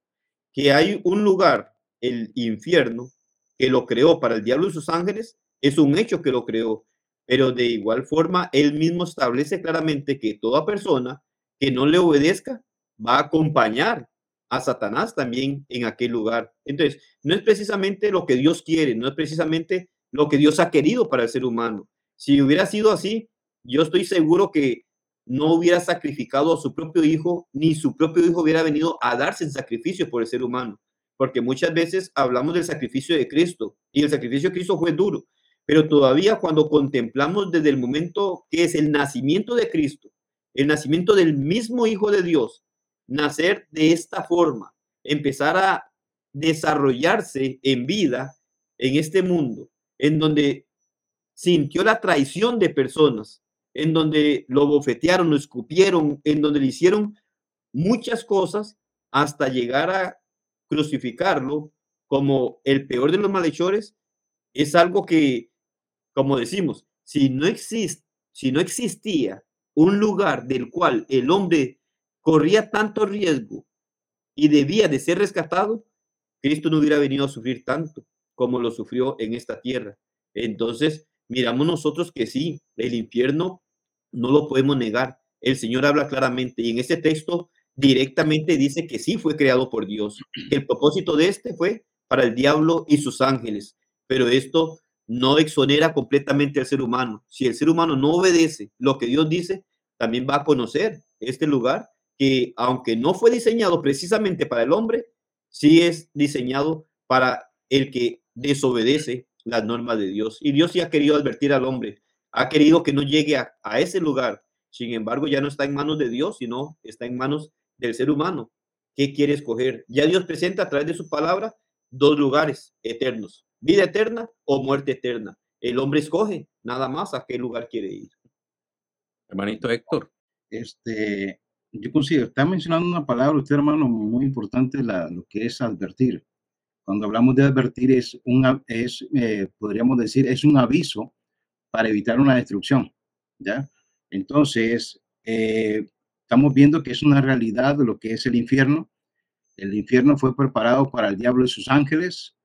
que hay un lugar, el infierno, que lo creó para el diablo y sus ángeles, es un hecho que lo creó. Pero de igual forma, él mismo establece claramente que toda persona que no le obedezca va a acompañar a Satanás también en aquel lugar. Entonces, no es precisamente lo que Dios quiere, no es precisamente lo que Dios ha querido para el ser humano. Si hubiera sido así, yo estoy seguro que no hubiera sacrificado a su propio hijo, ni su propio hijo hubiera venido a darse en sacrificio por el ser humano. Porque muchas veces hablamos del sacrificio de Cristo y el sacrificio de Cristo fue duro, pero todavía cuando contemplamos desde el momento que es el nacimiento de Cristo, el nacimiento del mismo Hijo de Dios, nacer de esta forma, empezar a desarrollarse en vida en este mundo, en donde sintió la traición de personas, en donde lo bofetearon, lo escupieron, en donde le hicieron muchas cosas hasta llegar a crucificarlo como el peor de los malhechores, es algo que, como decimos, si no existe, si no existía un lugar del cual el hombre corría tanto riesgo y debía de ser rescatado, Cristo no hubiera venido a sufrir tanto como lo sufrió en esta tierra. Entonces, miramos nosotros que sí, el infierno no lo podemos negar. El Señor habla claramente y en este texto directamente dice que sí fue creado por Dios. El propósito de este fue para el diablo y sus ángeles, pero esto no exonera completamente al ser humano. Si el ser humano no obedece lo que Dios dice, también va a conocer este lugar que aunque no fue diseñado precisamente para el hombre, sí es diseñado para el que desobedece las normas de Dios. Y Dios sí ha querido advertir al hombre, ha querido que no llegue a, ese lugar. Sin embargo, ya no está en manos de Dios, sino está en manos del ser humano. ¿Qué quiere escoger? Ya Dios presenta a través de su palabra dos lugares eternos, vida eterna o muerte eterna. El hombre escoge nada más a qué lugar quiere ir. Hermanito Héctor. Este, yo considero, está mencionando una palabra usted, hermano, muy importante, la, lo que es advertir. Cuando hablamos de advertir es, una, es eh, podríamos decir, es un aviso para evitar una destrucción, ¿ya? Entonces, eh, estamos viendo que es una realidad lo que es el infierno. El infierno fue preparado para el diablo y sus ángeles.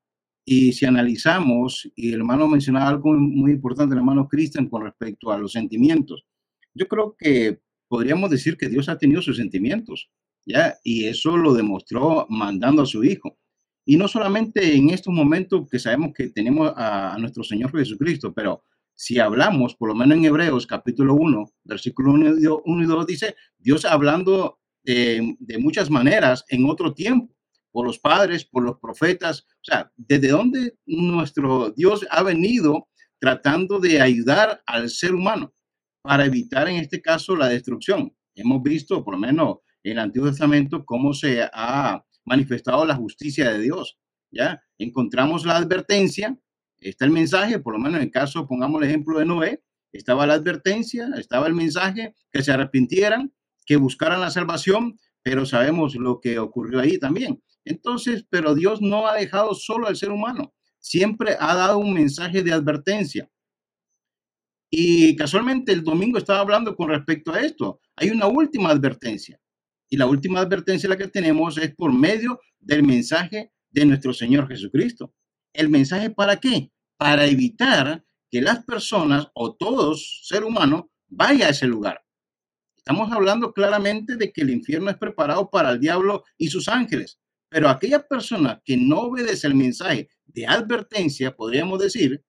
Y si analizamos, y el hermano mencionaba algo muy importante, el hermano Cristian, con respecto a los sentimientos. Yo creo que podríamos decir que Dios ha tenido sus sentimientos, ¿ya? Y eso lo demostró mandando a su Hijo. Y no solamente en estos momentos que sabemos que tenemos a, nuestro Señor Jesucristo, pero si hablamos, por lo menos en Hebreos capítulo 1, versículo 1 y 2, dice, Dios hablando de, de muchas maneras en otro tiempo, por los padres, por los profetas, o sea, desde dónde nuestro Dios ha venido tratando de ayudar al ser humano para evitar en este caso la destrucción. Hemos visto, por lo menos en el Antiguo Testamento, cómo se ha manifestado la justicia de Dios. ¿ya? Encontramos la advertencia, está el mensaje, por lo menos en el caso, pongamos el ejemplo de Noé, estaba la advertencia, estaba el mensaje, que se arrepintieran, que buscaran la salvación, pero sabemos lo que ocurrió ahí también. Entonces, pero Dios no ha dejado solo al ser humano, siempre ha dado un mensaje de advertencia. Y casualmente el domingo estaba hablando con respecto a esto. Hay una última advertencia. Y la última advertencia la que tenemos es por medio del mensaje de nuestro Señor Jesucristo. ¿El mensaje para qué? Para evitar que las personas o todos, ser humano, vaya a ese lugar. Estamos hablando claramente de que el infierno es preparado para el diablo y sus ángeles, pero aquella persona que no obedece el mensaje de advertencia, podríamos decir,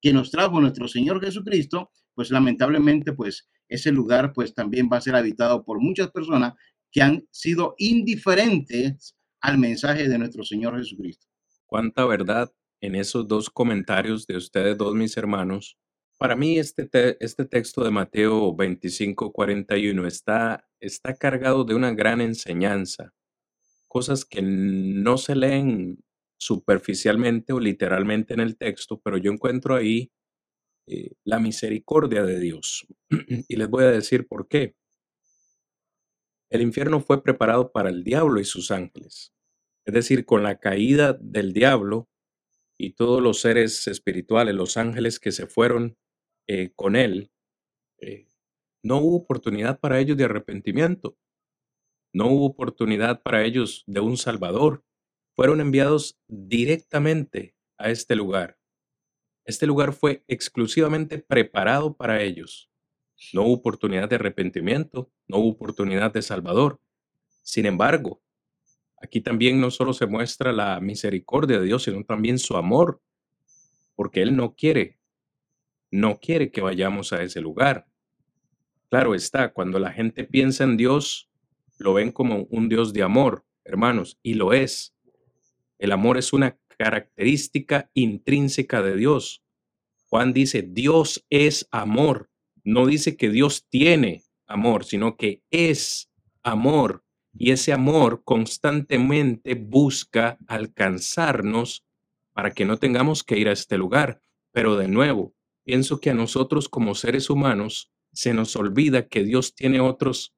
que nos trajo nuestro Señor Jesucristo, pues lamentablemente, pues ese lugar pues también va a ser habitado por muchas personas que han sido indiferentes al mensaje de nuestro Señor Jesucristo. Cuánta verdad en esos dos comentarios de ustedes dos, mis hermanos. Para mí este, este texto de Mateo 25, 41 está, está cargado de una gran enseñanza, cosas que no se leen superficialmente o literalmente en el texto, pero yo encuentro ahí eh, la misericordia de Dios. y les voy a decir por qué. El infierno fue preparado para el diablo y sus ángeles. Es decir, con la caída del diablo y todos los seres espirituales, los ángeles que se fueron eh, con él, eh, no hubo oportunidad para ellos de arrepentimiento. No hubo oportunidad para ellos de un Salvador fueron enviados directamente a este lugar. Este lugar fue exclusivamente preparado para ellos. No hubo oportunidad de arrepentimiento, no hubo oportunidad de Salvador. Sin embargo, aquí también no solo se muestra la misericordia de Dios, sino también su amor, porque Él no quiere, no quiere que vayamos a ese lugar. Claro está, cuando la gente piensa en Dios, lo ven como un Dios de amor, hermanos, y lo es. El amor es una característica intrínseca de Dios. Juan dice, Dios es amor. No dice que Dios tiene amor, sino que es amor. Y ese amor constantemente busca alcanzarnos para que no tengamos que ir a este lugar. Pero de nuevo, pienso que a nosotros como seres humanos se nos olvida que Dios tiene otros,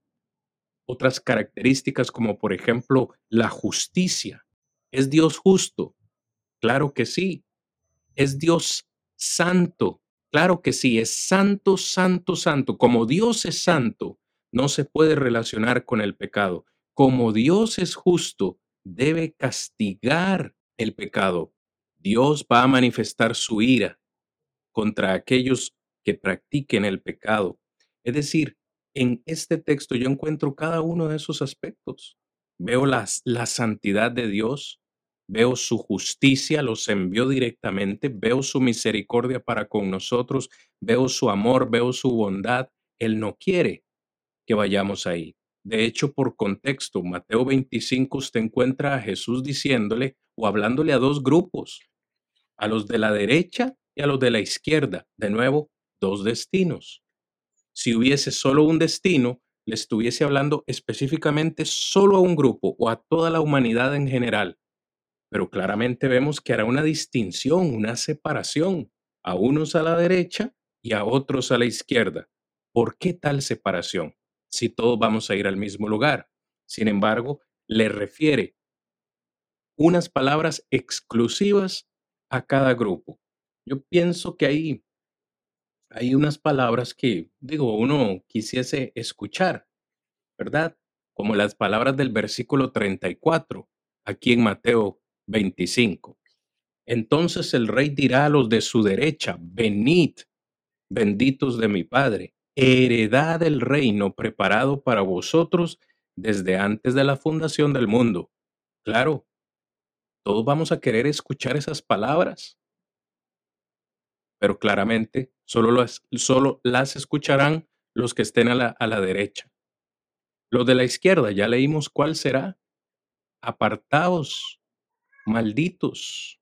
otras características como por ejemplo la justicia. ¿Es Dios justo? Claro que sí. ¿Es Dios santo? Claro que sí, es santo, santo, santo. Como Dios es santo, no se puede relacionar con el pecado. Como Dios es justo, debe castigar el pecado. Dios va a manifestar su ira contra aquellos que practiquen el pecado. Es decir, en este texto yo encuentro cada uno de esos aspectos. Veo las, la santidad de Dios, veo su justicia, los envió directamente, veo su misericordia para con nosotros, veo su amor, veo su bondad. Él no quiere que vayamos ahí. De hecho, por contexto, Mateo 25 usted encuentra a Jesús diciéndole o hablándole a dos grupos, a los de la derecha y a los de la izquierda. De nuevo, dos destinos. Si hubiese solo un destino, le estuviese hablando específicamente solo a un grupo o a toda la humanidad en general. Pero claramente vemos que hará una distinción, una separación, a unos a la derecha y a otros a la izquierda. ¿Por qué tal separación? Si todos vamos a ir al mismo lugar. Sin embargo, le refiere unas palabras exclusivas a cada grupo. Yo pienso que ahí hay unas palabras que, digo, uno quisiese escuchar, ¿verdad? Como las palabras del versículo 34, aquí en Mateo 25. Entonces el rey dirá a los de su derecha, venid, benditos de mi Padre, heredad del reino preparado para vosotros desde antes de la fundación del mundo. Claro, todos vamos a querer escuchar esas palabras pero claramente solo las, solo las escucharán los que estén a la, a la derecha. Los de la izquierda, ya leímos cuál será. Apartaos, malditos.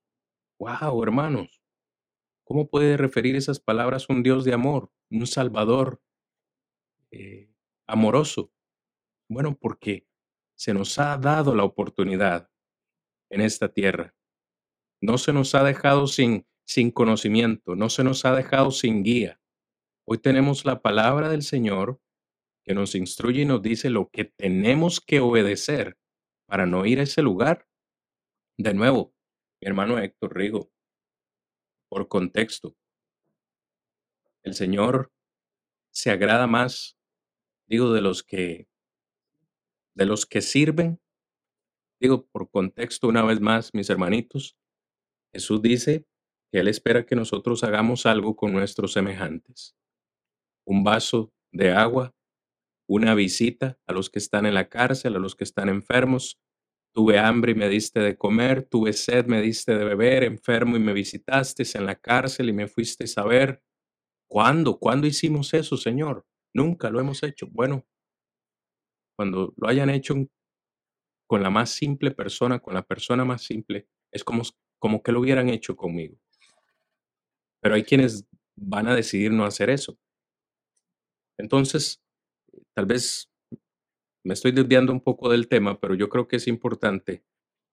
Wow, hermanos. ¿Cómo puede referir esas palabras un Dios de amor, un Salvador eh, amoroso? Bueno, porque se nos ha dado la oportunidad en esta tierra. No se nos ha dejado sin sin conocimiento, no se nos ha dejado sin guía. Hoy tenemos la palabra del Señor que nos instruye y nos dice lo que tenemos que obedecer para no ir a ese lugar. De nuevo, mi hermano Héctor Rigo, por contexto, El Señor se agrada más, digo, de los que de los que sirven. Digo, por contexto una vez más, mis hermanitos, Jesús dice que Él espera que nosotros hagamos algo con nuestros semejantes. Un vaso de agua, una visita a los que están en la cárcel, a los que están enfermos. Tuve hambre y me diste de comer, tuve sed, me diste de beber, enfermo y me visitaste en la cárcel y me fuiste a ver. ¿Cuándo? ¿Cuándo hicimos eso, Señor? Nunca lo hemos hecho. Bueno, cuando lo hayan hecho con la más simple persona, con la persona más simple, es como, como que lo hubieran hecho conmigo. Pero hay quienes van a decidir no hacer eso. Entonces, tal vez me estoy desviando un poco del tema, pero yo creo que es importante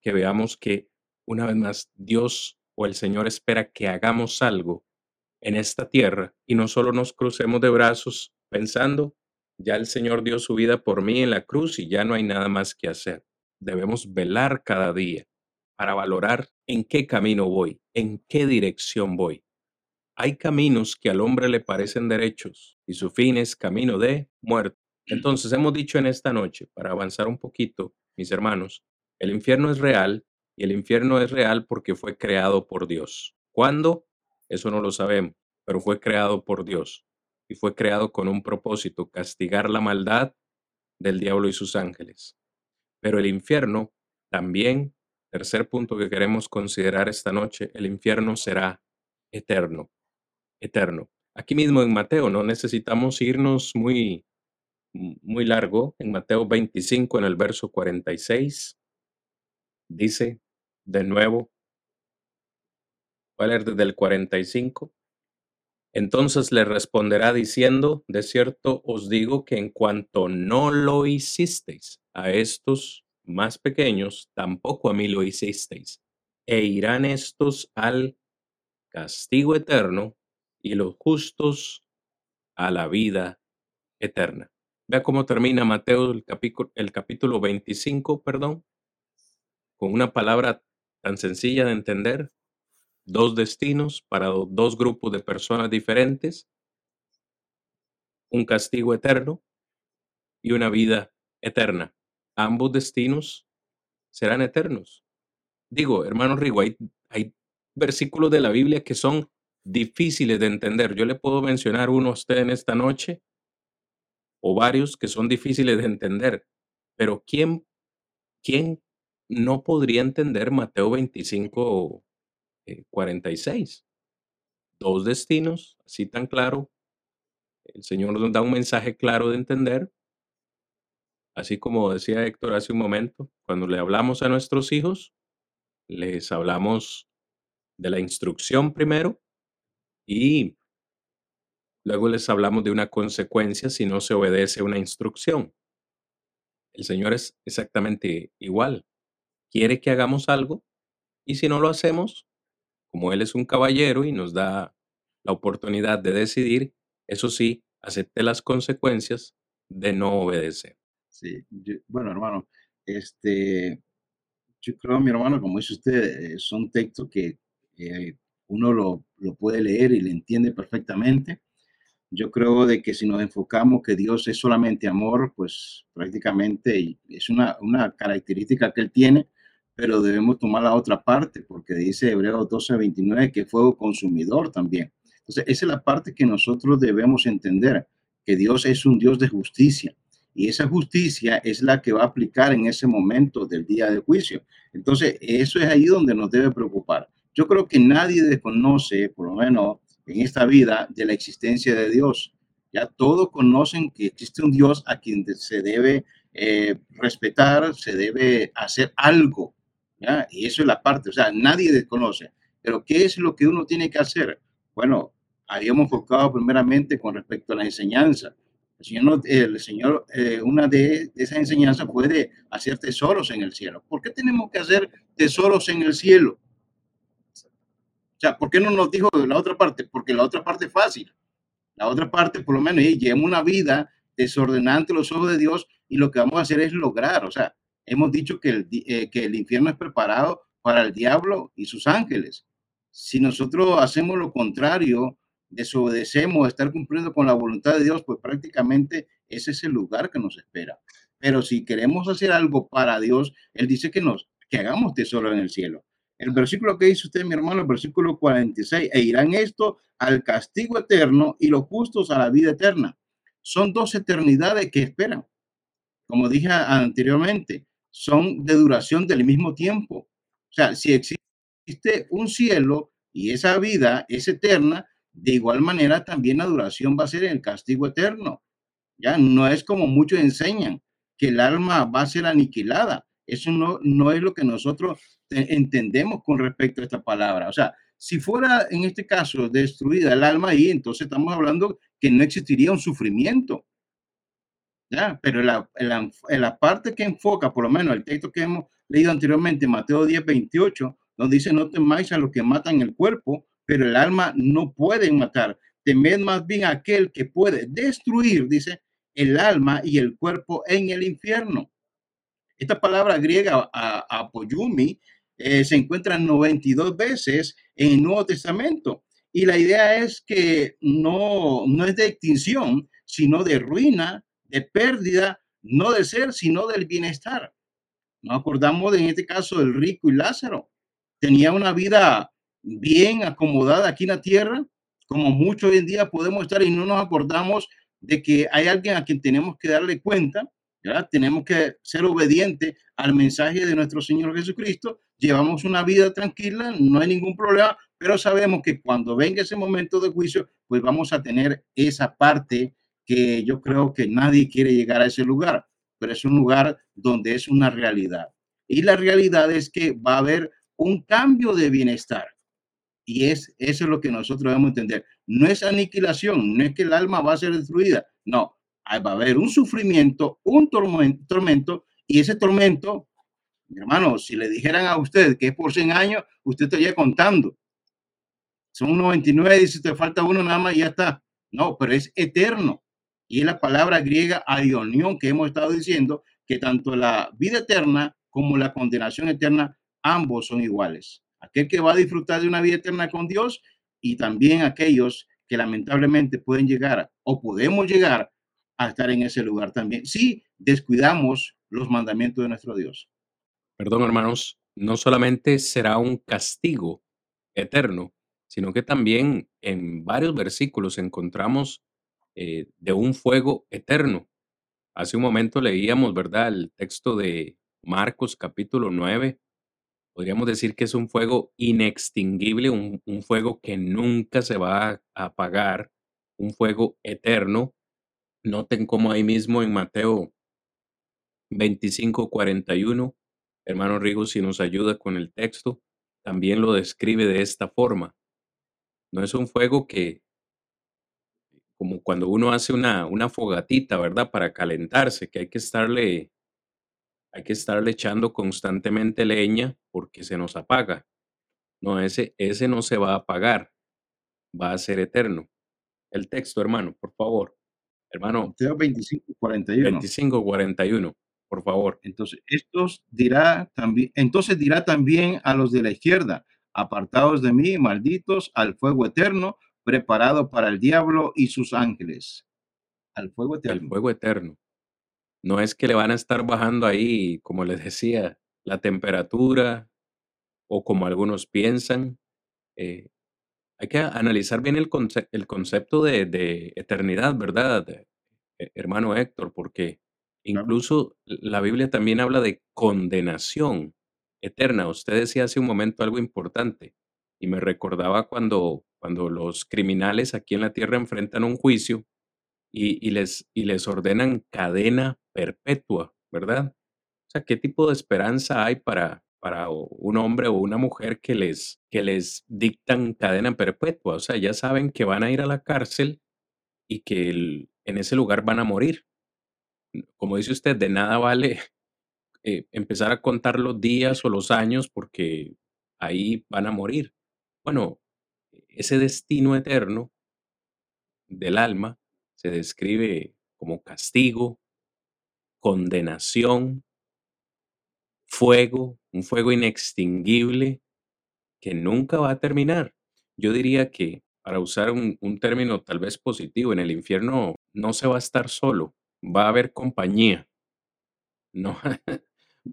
que veamos que una vez más Dios o el Señor espera que hagamos algo en esta tierra y no solo nos crucemos de brazos pensando, ya el Señor dio su vida por mí en la cruz y ya no hay nada más que hacer. Debemos velar cada día para valorar en qué camino voy, en qué dirección voy. Hay caminos que al hombre le parecen derechos y su fin es camino de muerte. Entonces hemos dicho en esta noche, para avanzar un poquito, mis hermanos, el infierno es real y el infierno es real porque fue creado por Dios. ¿Cuándo? Eso no lo sabemos, pero fue creado por Dios y fue creado con un propósito, castigar la maldad del diablo y sus ángeles. Pero el infierno también, tercer punto que queremos considerar esta noche, el infierno será eterno eterno. Aquí mismo en Mateo, no necesitamos irnos muy, muy largo. En Mateo 25, en el verso 46, dice de nuevo, voy a leer desde el 45. Entonces le responderá diciendo, de cierto os digo que en cuanto no lo hicisteis a estos más pequeños, tampoco a mí lo hicisteis. E irán estos al castigo eterno y los justos a la vida eterna. Vea cómo termina Mateo el capítulo, el capítulo 25, perdón, con una palabra tan sencilla de entender, dos destinos para dos grupos de personas diferentes, un castigo eterno y una vida eterna. Ambos destinos serán eternos. Digo, hermano Rigo, hay, hay versículos de la Biblia que son difíciles de entender. Yo le puedo mencionar uno a usted en esta noche o varios que son difíciles de entender, pero ¿quién, quién no podría entender Mateo 25, 46? Eh, Dos destinos, así tan claro. El Señor nos da un mensaje claro de entender. Así como decía Héctor hace un momento, cuando le hablamos a nuestros hijos, les hablamos de la instrucción primero y luego les hablamos de una consecuencia si no se obedece una instrucción. El Señor es exactamente igual. Quiere que hagamos algo y si no lo hacemos, como Él es un caballero y nos da la oportunidad de decidir, eso sí, acepte las consecuencias de no obedecer. Sí, bueno, hermano, este, yo creo, mi hermano, como dice usted, es un texto que eh, uno lo, puede leer y le entiende perfectamente. Yo creo de que si nos enfocamos que Dios es solamente amor, pues prácticamente es una, una característica que Él tiene, pero debemos tomar la otra parte, porque dice Hebreos 12, 29 que fuego consumidor también. Entonces, esa es la parte que nosotros debemos entender, que Dios es un Dios de justicia. Y esa justicia es la que va a aplicar en ese momento del día de juicio. Entonces, eso es ahí donde nos debe preocupar. Yo creo que nadie desconoce, por lo menos en esta vida, de la existencia de Dios. Ya todos conocen que existe un Dios a quien se debe eh, respetar, se debe hacer algo. ¿Ya? Y eso es la parte, o sea, nadie desconoce. Pero ¿qué es lo que uno tiene que hacer? Bueno, habíamos enfocado primeramente con respecto a la enseñanza. El Señor, el Señor eh, una de, esas enseñanzas puede hacer tesoros en el cielo. ¿Por qué tenemos que hacer tesoros en el cielo? sea, ¿por qué no nos dijo la otra parte? Porque la otra parte es fácil. La otra parte, por lo menos, llevamos una vida desordenante los ojos de Dios y lo que vamos a hacer es lograr. O sea, hemos dicho que el, eh, que el infierno es preparado para el diablo y sus ángeles. Si nosotros hacemos lo contrario, desobedecemos, estar cumpliendo con la voluntad de Dios, pues prácticamente ese es el lugar que nos espera. Pero si queremos hacer algo para Dios, Él dice que nos que hagamos tesoro en el cielo. El versículo que dice usted, mi hermano, el versículo 46, e irán esto al castigo eterno y los justos a la vida eterna. Son dos eternidades que esperan. Como dije anteriormente, son de duración del mismo tiempo. O sea, si existe un cielo y esa vida es eterna, de igual manera también la duración va a ser el castigo eterno. Ya no es como muchos enseñan que el alma va a ser aniquilada. Eso no, no es lo que nosotros entendemos con respecto a esta palabra. O sea, si fuera en este caso destruida el alma ahí, entonces estamos hablando que no existiría un sufrimiento. ¿Ya? Pero la, la, parte que enfoca, por lo menos el texto que hemos leído anteriormente, Mateo 10, 28, donde dice, no temáis a los que matan el cuerpo, pero el alma no puede matar. Temed más bien a aquel que puede destruir, dice, el alma y el cuerpo en el infierno. Esta palabra griega, apoyumi, eh, se encuentra 92 veces en el Nuevo Testamento. Y la idea es que no, no es de extinción, sino de ruina, de pérdida, no de ser, sino del bienestar. Nos acordamos en este caso del rico y Lázaro. Tenía una vida bien acomodada aquí en la tierra, como muchos hoy en día podemos estar y no nos acordamos de que hay alguien a quien tenemos que darle cuenta, ¿verdad? Tenemos que ser obedientes al mensaje de nuestro Señor Jesucristo. Llevamos una vida tranquila, no hay ningún problema, pero sabemos que cuando venga ese momento de juicio, pues vamos a tener esa parte que yo creo que nadie quiere llegar a ese lugar, pero es un lugar donde es una realidad. Y la realidad es que va a haber un cambio de bienestar. Y es, eso es lo que nosotros debemos entender. No es aniquilación, no es que el alma va a ser destruida. No, va a haber un sufrimiento, un tormento, y ese tormento, mi hermano, si le dijeran a usted que es por 100 años, usted estaría contando. Son 99, dice, te falta uno nada más y ya está. No, pero es eterno. Y es la palabra griega aionión que hemos estado diciendo, que tanto la vida eterna como la condenación eterna, ambos son iguales aquel que va a disfrutar de una vida eterna con Dios y también aquellos que lamentablemente pueden llegar o podemos llegar a estar en ese lugar también si descuidamos los mandamientos de nuestro Dios. Perdón, hermanos, no solamente será un castigo eterno, sino que también en varios versículos encontramos eh, de un fuego eterno. Hace un momento leíamos, ¿verdad?, el texto de Marcos capítulo 9, podríamos decir que es un fuego inextinguible, un, fuego que nunca se va a apagar, un fuego eterno. Noten cómo ahí mismo en Mateo 25, 41, hermano Rigo, si nos ayuda con el texto, también lo describe de esta forma. No es un fuego que, como cuando uno hace una, una fogatita, ¿verdad? Para calentarse, que hay que estarle hay que estarle echando constantemente leña porque se nos apaga. No, ese, ese no se va a apagar, va a ser eterno. El texto, hermano, por favor. Hermano. Mateo 25, 41. 25, 41, por favor. Entonces, estos dirá también, entonces dirá también a los de la izquierda, apartados de mí, malditos, al fuego eterno, preparado para el diablo y sus ángeles. Al fuego eterno. Al fuego eterno. No es que le van a estar bajando ahí, como les decía, la temperatura o como algunos piensan. Eh, hay que analizar bien el, el concepto de, eternidad, ¿verdad, eh, hermano Héctor? Porque incluso la Biblia también habla de condenación eterna. Usted decía hace un momento algo importante y me recordaba cuando, cuando los criminales aquí en la tierra enfrentan un juicio y, les, y les ordenan cadena perpetua, ¿verdad? O sea, ¿qué tipo de esperanza hay para, para un hombre o una mujer que les, que les dictan cadena perpetua? O sea, ya saben que van a ir a la cárcel y que en ese lugar van a morir. Como dice usted, de nada vale eh, empezar a contar los días o los años porque ahí van a morir. Bueno, ese destino eterno del alma se describe como castigo, condenación, fuego, un fuego inextinguible que nunca va a terminar. Yo diría que para usar un, un término tal vez positivo, en el infierno no se va a estar solo, va a haber compañía. No,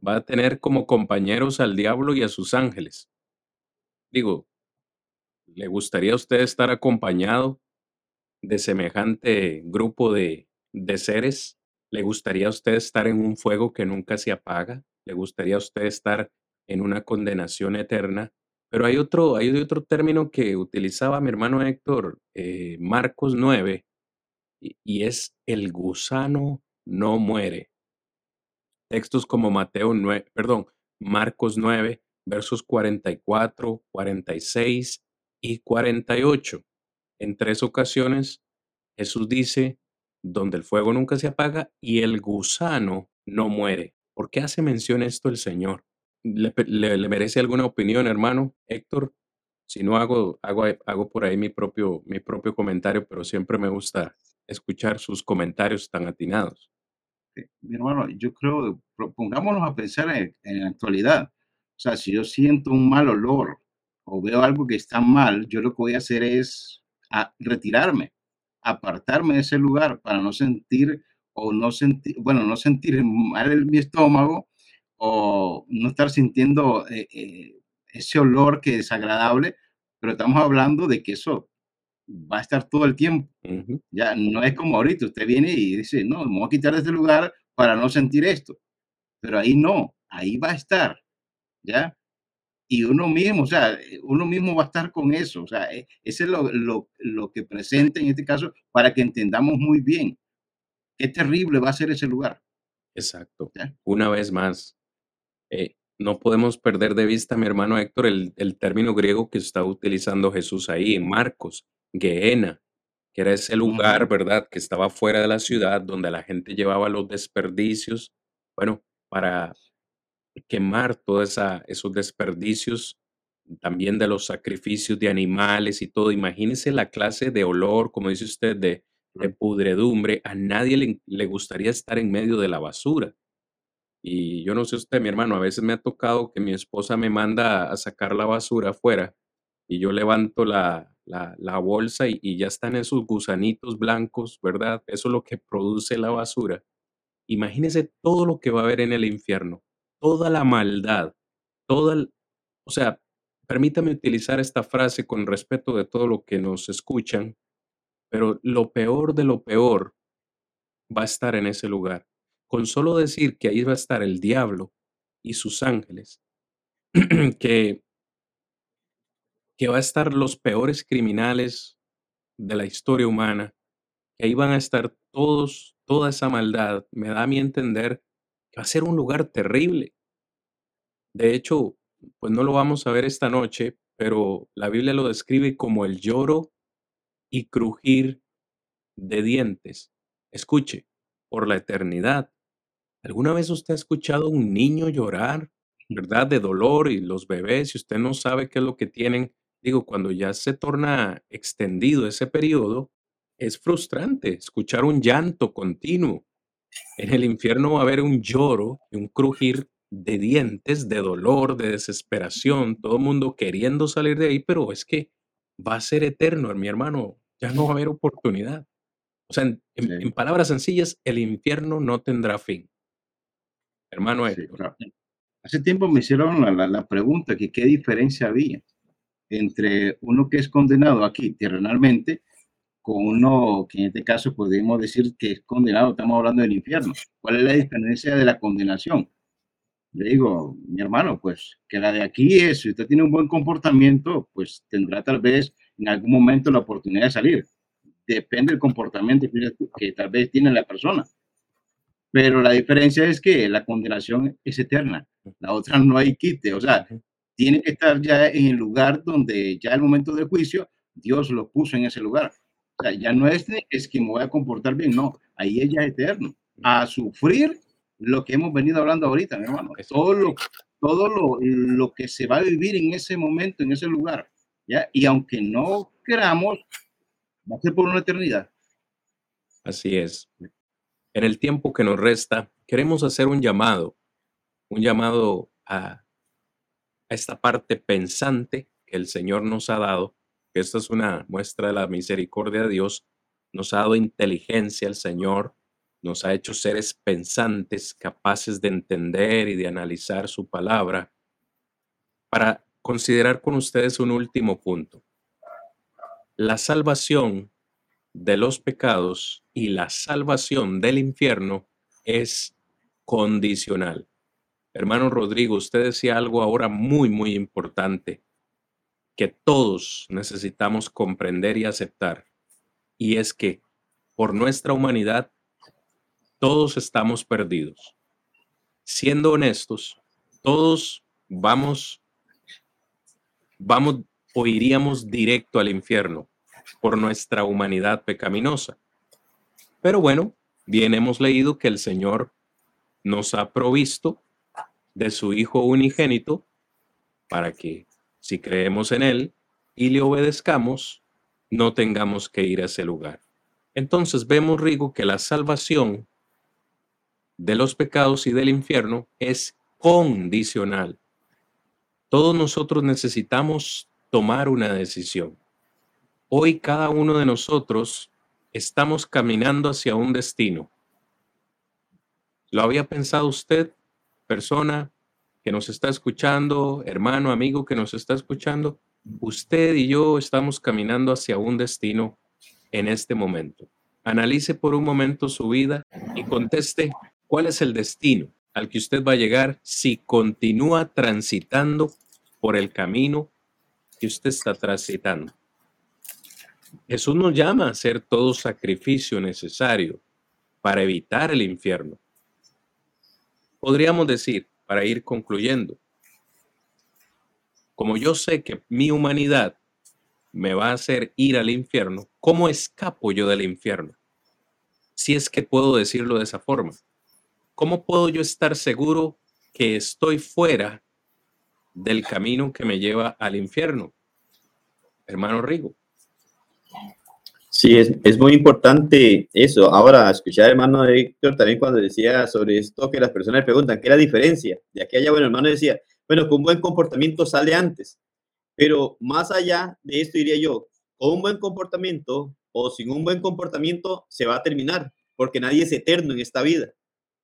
va a tener como compañeros al diablo y a sus ángeles. Digo, ¿le gustaría a usted estar acompañado de semejante grupo de, de seres? ¿Le gustaría a usted estar en un fuego que nunca se apaga? ¿Le gustaría a usted estar en una condenación eterna? Pero hay otro, hay otro término que utilizaba mi hermano Héctor, eh, Marcos 9, y, es el gusano no muere. Textos como Mateo 9, perdón, Marcos 9, versos 44, 46 y 48. En tres ocasiones Jesús dice, donde el fuego nunca se apaga y el gusano no muere. ¿Por qué hace mención esto el Señor? ¿Le, merece alguna opinión, hermano Héctor? Si no hago, hago, hago por ahí mi propio, mi propio comentario, pero siempre me gusta escuchar sus comentarios tan atinados. Mi hermano, yo creo, pongámonos a pensar en, en la actualidad. O sea, si yo siento un mal olor o veo algo que está mal, yo lo que voy a hacer es a- retirarme, apartarme de ese lugar para no sentir o no sentir, bueno, no sentir mal en mi estómago o no estar sintiendo eh, eh, ese olor que es agradable, pero estamos hablando de que eso va a estar todo el tiempo. Ujú, Ya no es como ahorita, usted viene y dice, no, me voy a quitar de este lugar para no sentir esto. Pero ahí no, ahí va a estar, ¿ya? Y uno mismo, o sea, eh, uno mismo va a estar con eso. O sea, eh, ese es lo, lo, lo que presenta en este caso para que entendamos muy bien qué terrible va a ser ese lugar, Exacto. Una vez más, eh, no podemos perder de vista, mi hermano Héctor, el, el término griego que está utilizando Jesús ahí en Marcos, Gehenna, que era ese lugar, ¿verdad?, que estaba fuera de la ciudad, donde la gente llevaba los desperdicios, bueno, para quemar todos esos desperdicios, también de los sacrificios de animales y todo. Imagínese la clase de olor, como dice usted, de, de pudredumbre. A nadie le, le gustaría estar en medio de la basura. Y yo no sé usted, mi hermano, a veces me ha tocado que mi esposa me manda a sacar la basura afuera y yo levanto la, la, la bolsa y, y ya están esos gusanitos blancos, ¿verdad? Eso es lo que produce la basura. Imagínese todo lo que va a haber en el infierno, toda la maldad, toda, o sea, permítame utilizar esta frase con respeto de todo lo que nos escuchan, pero lo peor de lo peor va a estar en ese lugar. Con solo decir que ahí va a estar el diablo y sus ángeles, que, que va a estar los peores criminales de la historia humana, que ahí van a estar todos, toda esa maldad, me da a mí entender va a ser un lugar terrible. De hecho, pues no lo vamos a ver esta noche, pero la Biblia lo describe como el lloro y crujir de dientes. Escuche, por la eternidad. ¿Alguna vez usted ha escuchado un niño llorar, verdad, de dolor y los bebés, si usted no sabe qué es lo que tienen? Digo, cuando ya se torna extendido ese periodo, es frustrante escuchar un llanto continuo. En el infierno va a haber un lloro y un crujir de dientes, de dolor, de desesperación, todo el mundo queriendo salir de ahí, pero es que va a ser eterno, mi hermano, ya no va a haber oportunidad. O sea, en, palabras sencillas, el infierno no tendrá fin. Hermano sí, claro. Hace tiempo me hicieron la, la- la pregunta que qué diferencia había entre uno que es condenado aquí terrenalmente con uno que en este caso podemos decir que es condenado, estamos hablando del infierno. ¿Cuál es la diferencia de la condenación? Le digo, mi hermano, pues que la de aquí es, si usted tiene un buen comportamiento, pues tendrá tal vez en algún momento la oportunidad de salir. Depende del comportamiento que, tal vez tiene la persona. Pero la diferencia es que la condenación es eterna. La otra no hay quite. O sea, tiene que estar ya en el lugar donde ya el momento del juicio, Dios lo puso en ese lugar. O sea, ya no es, que me voy a comportar bien, no, ahí ella es eterno. A sufrir lo que hemos venido hablando ahorita, mi hermano. Todo lo, todo lo, lo que se va a vivir en ese momento, en ese lugar. ¿ya? Y aunque no queramos, va a ser por una eternidad. así es. En el tiempo que nos resta, queremos hacer un llamado, un llamado a, a esta parte pensante que el Señor nos ha dado esta es una muestra de la misericordia de Dios, nos ha dado inteligencia el Señor, nos ha hecho seres pensantes, capaces de entender y de analizar su palabra, para considerar con ustedes un último punto. La salvación de los pecados y la salvación del infierno es condicional. Hermano Rodrigo, usted decía algo ahora muy, muy importante que todos necesitamos comprender y aceptar, y es que por nuestra humanidad todos estamos perdidos. Siendo honestos, todos vamos, vamos o iríamos directo al infierno por nuestra humanidad pecaminosa. Pero bueno, bien hemos leído que el Señor nos ha provisto de su Hijo unigénito para que si creemos en Él y le obedezcamos, no tengamos que ir a ese lugar. Entonces vemos, Rigo, que la salvación de los pecados y del infierno es condicional. Todos nosotros necesitamos tomar una decisión. Hoy cada uno de nosotros estamos caminando hacia un destino. ¿Lo había pensado usted, persona que nos está escuchando, hermano, amigo que nos está escuchando? Usted y yo estamos caminando hacia un destino en este momento. Analice por un momento su vida y conteste cuál es el destino al que usted va a llegar si continúa transitando por el camino que usted está transitando. Jesús nos llama a hacer todo sacrificio necesario para evitar el infierno. Podríamos decir, para ir concluyendo, como yo sé que mi humanidad me va a hacer ir al infierno, ¿cómo escapo yo del infierno? Si es que puedo decirlo de esa forma. ¿Cómo puedo yo estar seguro que estoy fuera del camino que me lleva al infierno? Hermano Rigo. Sí, es, es, muy importante eso. Ahora, escuchar hermano Héctor también cuando decía sobre esto que las personas preguntan, ¿qué es la diferencia? De aquí allá, bueno, hermano decía, bueno, con un buen comportamiento sale antes. Pero más allá de esto diría yo, con un buen comportamiento o sin un buen comportamiento se va a terminar, porque nadie es eterno en esta vida.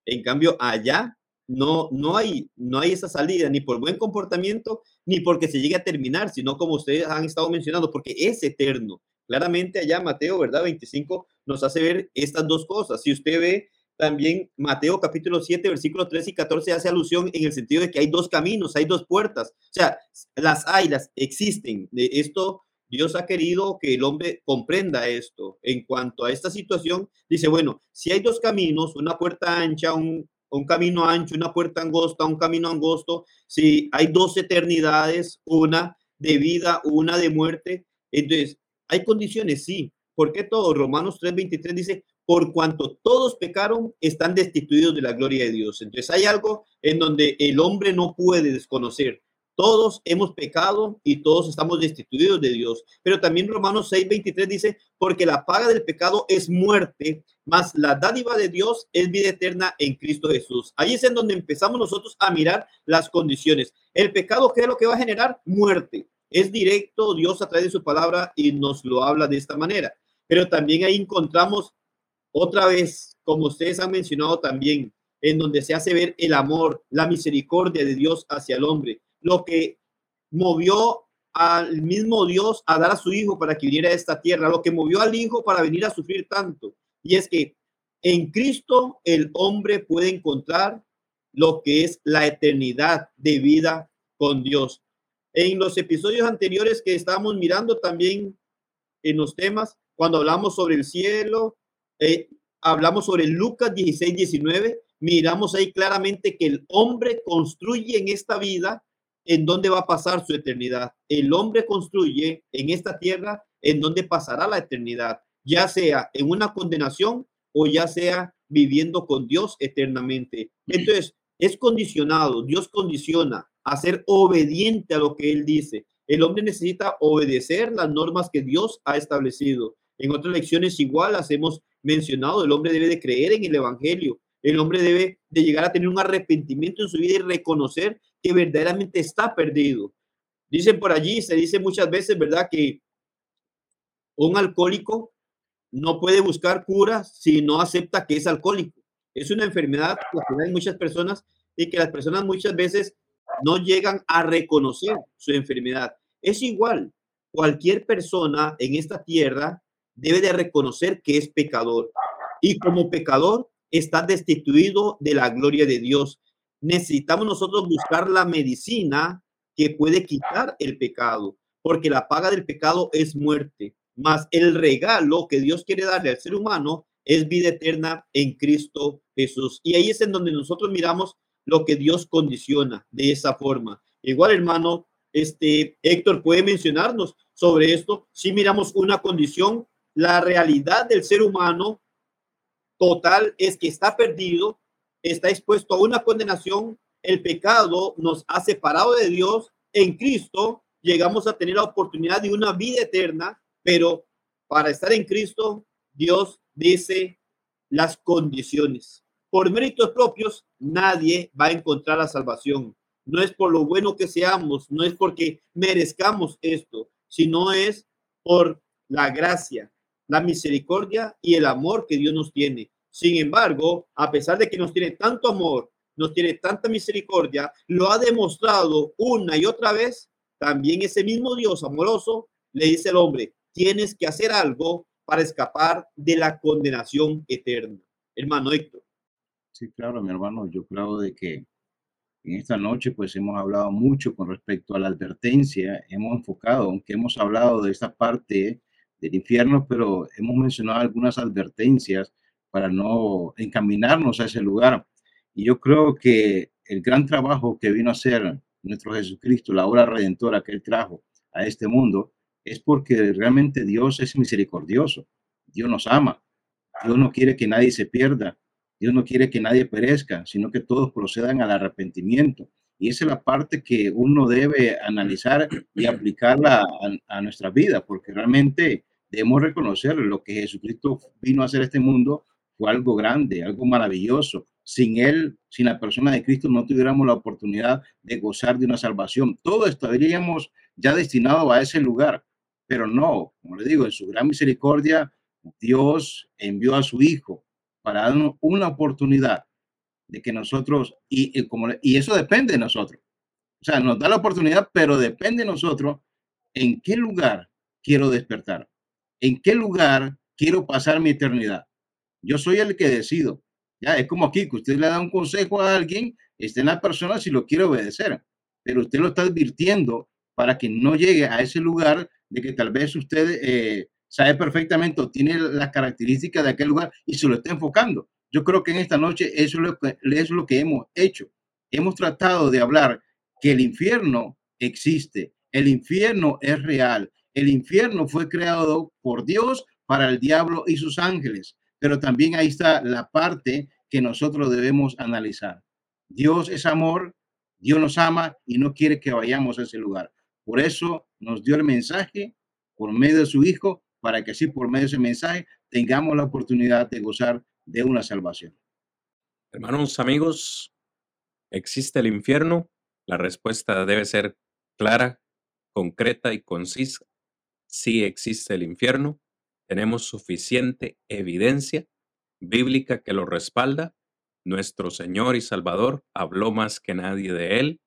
En cambio, allá no, no, hay, no hay esa salida, ni por buen comportamiento, ni porque se llegue a terminar, sino como ustedes han estado mencionando, porque es eterno. Claramente allá Mateo, ¿verdad? 25 nos hace ver estas dos cosas. Si usted ve también Mateo capítulo 7, versículos 3 y 14 hace alusión en el sentido de que hay dos caminos, hay dos puertas. O sea, las hay, las existen. De esto Dios ha querido que el hombre comprenda esto. En cuanto a esta situación, dice, bueno, si hay dos caminos, una puerta ancha, un, un camino ancho, una puerta angosta, un camino angosto, si hay dos eternidades, una de vida, una de muerte, entonces, ¿hay condiciones? Sí. ¿Por qué todo? Romanos 3:23 dice, por cuanto todos pecaron, están destituidos de la gloria de Dios. Entonces hay algo en donde el hombre no puede desconocer. Todos hemos pecado y todos estamos destituidos de Dios. Pero también Romanos 6:23 dice, porque la paga del pecado es muerte, mas la dádiva de Dios es vida eterna en Cristo Jesús. Ahí es en donde empezamos nosotros a mirar las condiciones. El pecado, ¿qué es lo que va a generar? Muerte. Es directo, Dios a través de su palabra y nos lo habla de esta manera. Pero también ahí encontramos otra vez, como ustedes han mencionado también, en donde se hace ver el amor, la misericordia de Dios hacia el hombre lo que movió al mismo Dios a dar a su hijo para que viniera a esta tierra, lo que movió al hijo para venir a sufrir tanto. Y es que en Cristo el hombre puede encontrar lo que es la eternidad de vida con Dios. En los episodios anteriores que estábamos mirando también en los temas, cuando hablamos sobre el cielo, eh, hablamos sobre Lucas 16, 19, miramos ahí claramente que el hombre construye en esta vida en dónde va a pasar su eternidad. El hombre construye en esta tierra en dónde pasará la eternidad, ya sea en una condenación o ya sea viviendo con Dios eternamente. Entonces, es condicionado, Dios condiciona a ser obediente a lo que Él dice. El hombre necesita obedecer las normas que Dios ha establecido. En otras lecciones igual las hemos mencionado, el hombre debe de creer en el Evangelio, el hombre debe de llegar a tener un arrepentimiento en su vida y reconocer que verdaderamente está perdido. Dicen por allí, se dice muchas veces, ¿verdad? Que Un alcohólico no puede buscar cura si no acepta que es alcohólico. Es una enfermedad que hay muchas personas y que las personas muchas veces no llegan a reconocer su enfermedad. Es igual, cualquier persona en esta tierra debe de reconocer que es pecador y como pecador está destituido de la gloria de Dios. Necesitamos nosotros buscar la medicina que puede quitar el pecado, porque la paga del pecado es muerte, más el regalo que Dios quiere darle al ser humano es vida eterna en Cristo Jesús. Y ahí es en donde nosotros miramos lo que Dios condiciona de esa forma. Igual, hermano, este Héctor puede mencionarnos sobre esto. Si miramos una condición, la realidad del ser humano total es que está perdido, está expuesto a una condenación. El pecado nos ha separado de Dios. En Cristo llegamos a tener la oportunidad de una vida eterna, pero para estar en Cristo, Dios dice las condiciones. Por méritos propios, nadie va a encontrar la salvación. No es por lo bueno que seamos, no es porque merezcamos esto, sino es por la gracia, la misericordia y el amor que Dios nos tiene. Sin embargo, a pesar de que nos tiene tanto amor, nos tiene tanta misericordia, lo ha demostrado una y otra vez, también ese mismo Dios amoroso le dice al hombre, tienes que hacer algo para escapar de la condenación eterna. Hermano Héctor. Sí, claro, mi hermano, yo creo de que en esta noche pues hemos hablado mucho con respecto a la advertencia, hemos enfocado, aunque hemos hablado de esta parte del infierno, pero hemos mencionado algunas advertencias para no encaminarnos a ese lugar. Y yo creo que el gran trabajo que vino a hacer nuestro Jesucristo, la obra redentora que él trajo a este mundo, es porque realmente Dios es misericordioso, Dios nos ama, Dios no quiere que nadie se pierda, Dios no quiere que nadie perezca, sino que todos procedan al arrepentimiento. Y esa es la parte que uno debe analizar y aplicarla a, nuestra vida, porque realmente debemos reconocer lo que Jesucristo vino a hacer a este mundo fue algo grande, algo maravilloso. Sin Él, sin la persona de Cristo, no tuviéramos la oportunidad de gozar de una salvación. Todo estaríamos ya destinados a ese lugar, pero no, como le digo, en su gran misericordia, Dios envió a su Hijo para darnos una oportunidad de que nosotros, y, como, y eso depende de nosotros. O sea, nos da la oportunidad, pero depende de nosotros en qué lugar quiero despertar, en qué lugar quiero pasar mi eternidad. Yo soy el que decido. Ya es como aquí, que usted le da un consejo a alguien, está en la persona si lo quiere obedecer, pero usted lo está advirtiendo para que no llegue a ese lugar de que tal vez usted eh, sabe perfectamente o tiene las características de aquel lugar y se lo está enfocando. Yo creo que en esta noche eso es lo que, es lo que hemos hecho. Hemos tratado de hablar que el infierno existe, el infierno es real, el infierno fue creado por Dios para el diablo y sus ángeles, pero también ahí está la parte que nosotros debemos analizar. Dios es amor, Dios nos ama y no quiere que vayamos a ese lugar. Por eso nos dio el mensaje por medio de su Hijo para que así por medio de ese mensaje tengamos la oportunidad de gozar de una salvación. Hermanos, amigos, ¿existe el infierno? La respuesta debe ser clara, concreta y concisa. Sí existe el infierno. Tenemos suficiente evidencia bíblica que lo respalda. Nuestro Señor y Salvador habló más que nadie de él.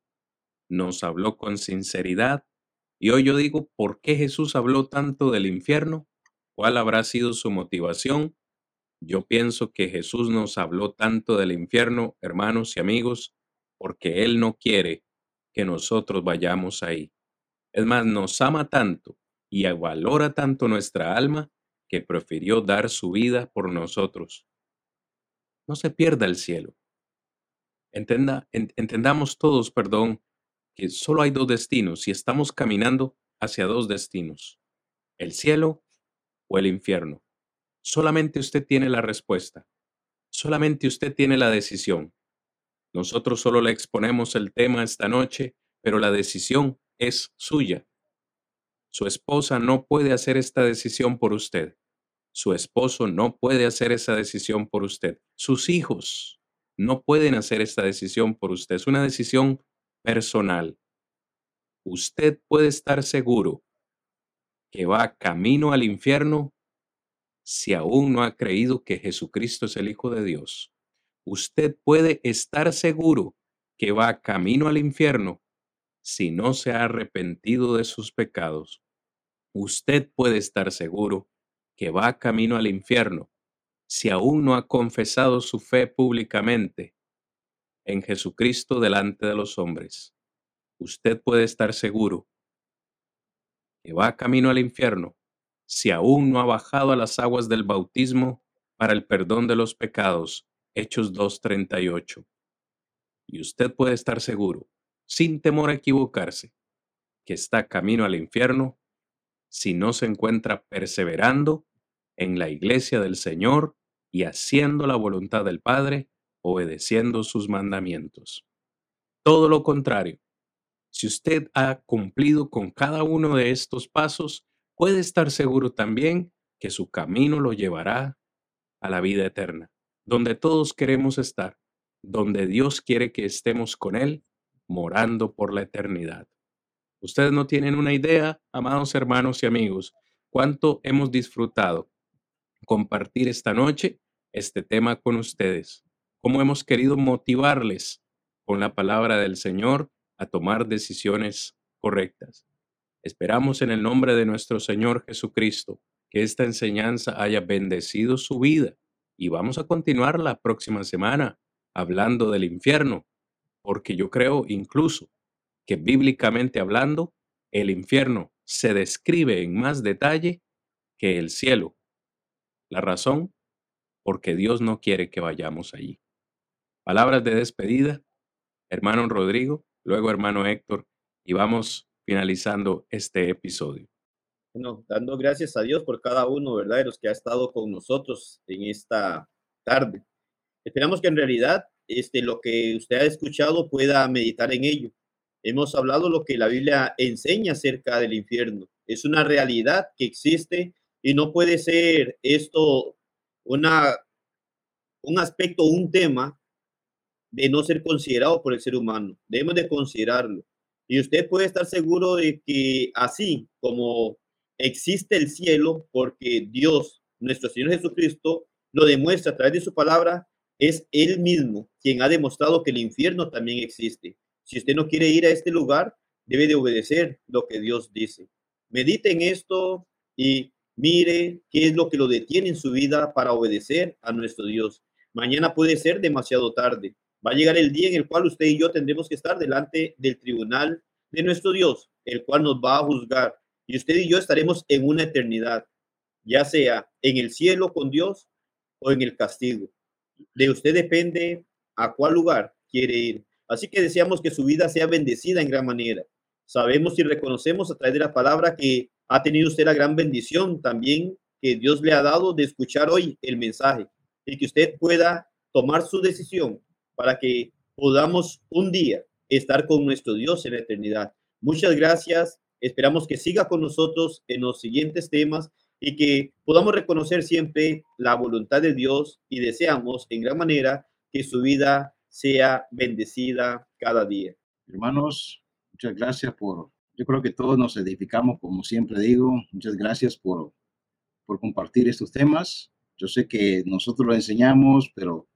Nos habló con sinceridad. Y hoy yo digo, ¿por qué Jesús habló tanto del infierno? ¿Cuál habrá sido su motivación? Yo pienso que Jesús nos habló tanto del infierno, hermanos y amigos, porque Él no quiere que nosotros vayamos ahí. Es más, nos ama tanto y valora tanto nuestra alma que prefirió dar su vida por nosotros. No se pierda el cielo. Entenda, entendamos todos, perdón, solo hay dos destinos y estamos caminando hacia dos destinos, el cielo o el infierno. Solamente usted tiene la respuesta. Solamente usted tiene la decisión. Nosotros solo le exponemos el tema esta noche, pero la decisión es suya. Su esposa no puede hacer esta decisión por usted. Su esposo no puede hacer esa decisión por usted. Sus hijos no pueden hacer esta decisión por usted. Es una decisión personal. Usted puede estar seguro que va camino al infierno si aún no ha creído que Jesucristo es el Hijo de Dios. Usted puede estar seguro que va camino al infierno si no se ha arrepentido de sus pecados. Usted puede estar seguro que va camino al infierno si aún no ha confesado su fe públicamente en Jesucristo delante de los hombres. Usted puede estar seguro que va camino al infierno si aún no ha bajado a las aguas del bautismo para el perdón de los pecados. Hechos 2.38. Y usted puede estar seguro, sin temor a equivocarse, que está camino al infierno si no se encuentra perseverando en la iglesia del Señor y haciendo la voluntad del Padre, obedeciendo sus mandamientos. Todo lo contrario, si usted ha cumplido con cada uno de estos pasos, puede estar seguro también que su camino lo llevará a la vida eterna, donde todos queremos estar, donde Dios quiere que estemos con Él, morando por la eternidad. Ustedes no tienen una idea, amados hermanos y amigos, cuánto hemos disfrutado compartir esta noche este tema con ustedes, cómo hemos querido motivarles con la palabra del Señor a tomar decisiones correctas. Esperamos en el nombre de nuestro Señor Jesucristo que esta enseñanza haya bendecido su vida y vamos a continuar la próxima semana hablando del infierno, porque yo creo incluso que bíblicamente hablando, el infierno se describe en más detalle que el cielo. La razón, porque Dios no quiere que vayamos allí. Palabras de despedida, hermano Rodrigo luego hermano Héctor, y vamos finalizando este episodio. Bueno, dando gracias a Dios por cada uno, ¿verdad? De los que ha estado con nosotros en esta tarde. Esperamos que en realidad este, lo que usted ha escuchado pueda meditar en ello. Hemos hablado lo que la Biblia enseña acerca del infierno. Es una realidad que existe y no puede ser esto una, un aspecto, un tema de no ser considerado por el ser humano. Debemos de considerarlo. Y usted puede estar seguro de que así como existe el cielo, porque Dios, nuestro Señor Jesucristo, lo demuestra a través de su palabra, es Él mismo quien ha demostrado que el infierno también existe. Si usted no quiere ir a este lugar, debe de obedecer lo que Dios dice. Medite en esto y mire qué es lo que lo detiene en su vida para obedecer a nuestro Dios. Mañana puede ser demasiado tarde. Va a llegar el día en el cual usted y yo tendremos que estar delante del tribunal de nuestro Dios, el cual nos va a juzgar. Y usted y yo estaremos en una eternidad, ya sea en el cielo con Dios o en el castigo. De usted depende a cuál lugar quiere ir. Así que deseamos que su vida sea bendecida en gran manera. Sabemos y reconocemos a través de la palabra que ha tenido usted la gran bendición también que Dios le ha dado de escuchar hoy el mensaje y que usted pueda tomar su decisión para que podamos un día estar con nuestro Dios en la eternidad. Muchas gracias. Esperamos que siga con nosotros en los siguientes temas y que podamos reconocer siempre la voluntad de Dios y deseamos en gran manera que su vida sea bendecida cada día. Hermanos, muchas gracias por, yo creo que todos nos edificamos, como siempre digo, muchas gracias por, por compartir estos temas. Yo sé que nosotros lo enseñamos, pero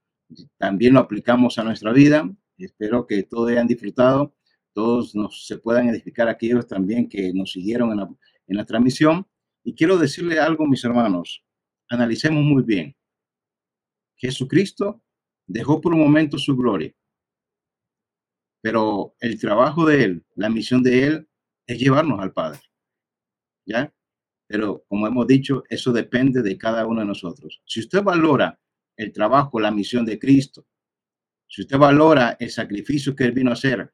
también lo aplicamos a nuestra vida. Espero que todos hayan disfrutado, todos nos, se puedan edificar aquellos también que nos siguieron en la, en la transmisión. Y quiero decirle algo, mis hermanos, analicemos muy bien. Jesucristo dejó por un momento su gloria, pero el trabajo de Él, la misión de Él es llevarnos al Padre. ¿Ya? Pero como hemos dicho, eso depende de cada uno de nosotros. Si usted valora el trabajo, la misión de Cristo, si usted valora el sacrificio que Él vino a hacer,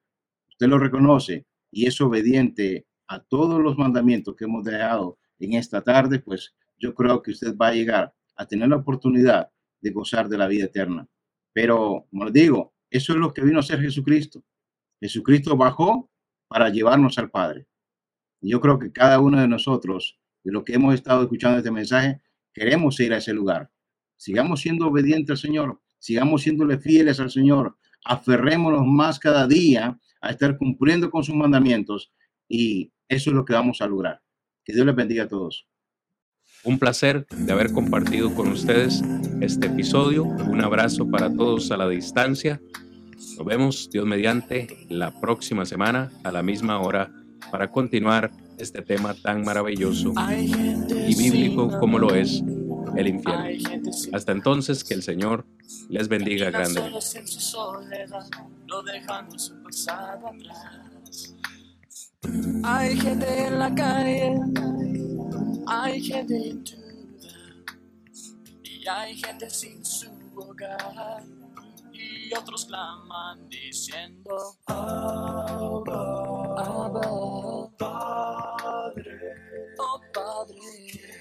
usted lo reconoce y es obediente a todos los mandamientos que hemos dejado en esta tarde, pues yo creo que usted va a llegar a tener la oportunidad de gozar de la vida eterna. Pero, como les digo, eso es lo que vino a hacer Jesucristo. Jesucristo bajó para llevarnos al Padre. Yo creo que cada uno de nosotros, de lo que hemos estado escuchando este mensaje, queremos ir a ese lugar. Sigamos siendo obedientes al Señor, sigamos siéndole fieles al Señor, aferrémonos más cada día a estar cumpliendo con sus mandamientos y eso es lo que vamos a lograr. Que Dios les bendiga a todos. Un placer de haber compartido con ustedes este episodio. Un abrazo para todos a la distancia. Nos vemos, Dios mediante, la próxima semana a la misma hora para continuar este tema tan maravilloso y bíblico como lo es el infierno. Hasta entonces, que el Señor les bendiga grandemente. Hay gente en la calle, hay gente en duda, y hay gente sin su hogar, y otros claman diciendo, Abba, Abba, Padre, oh Padre.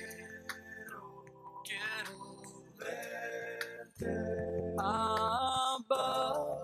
Above.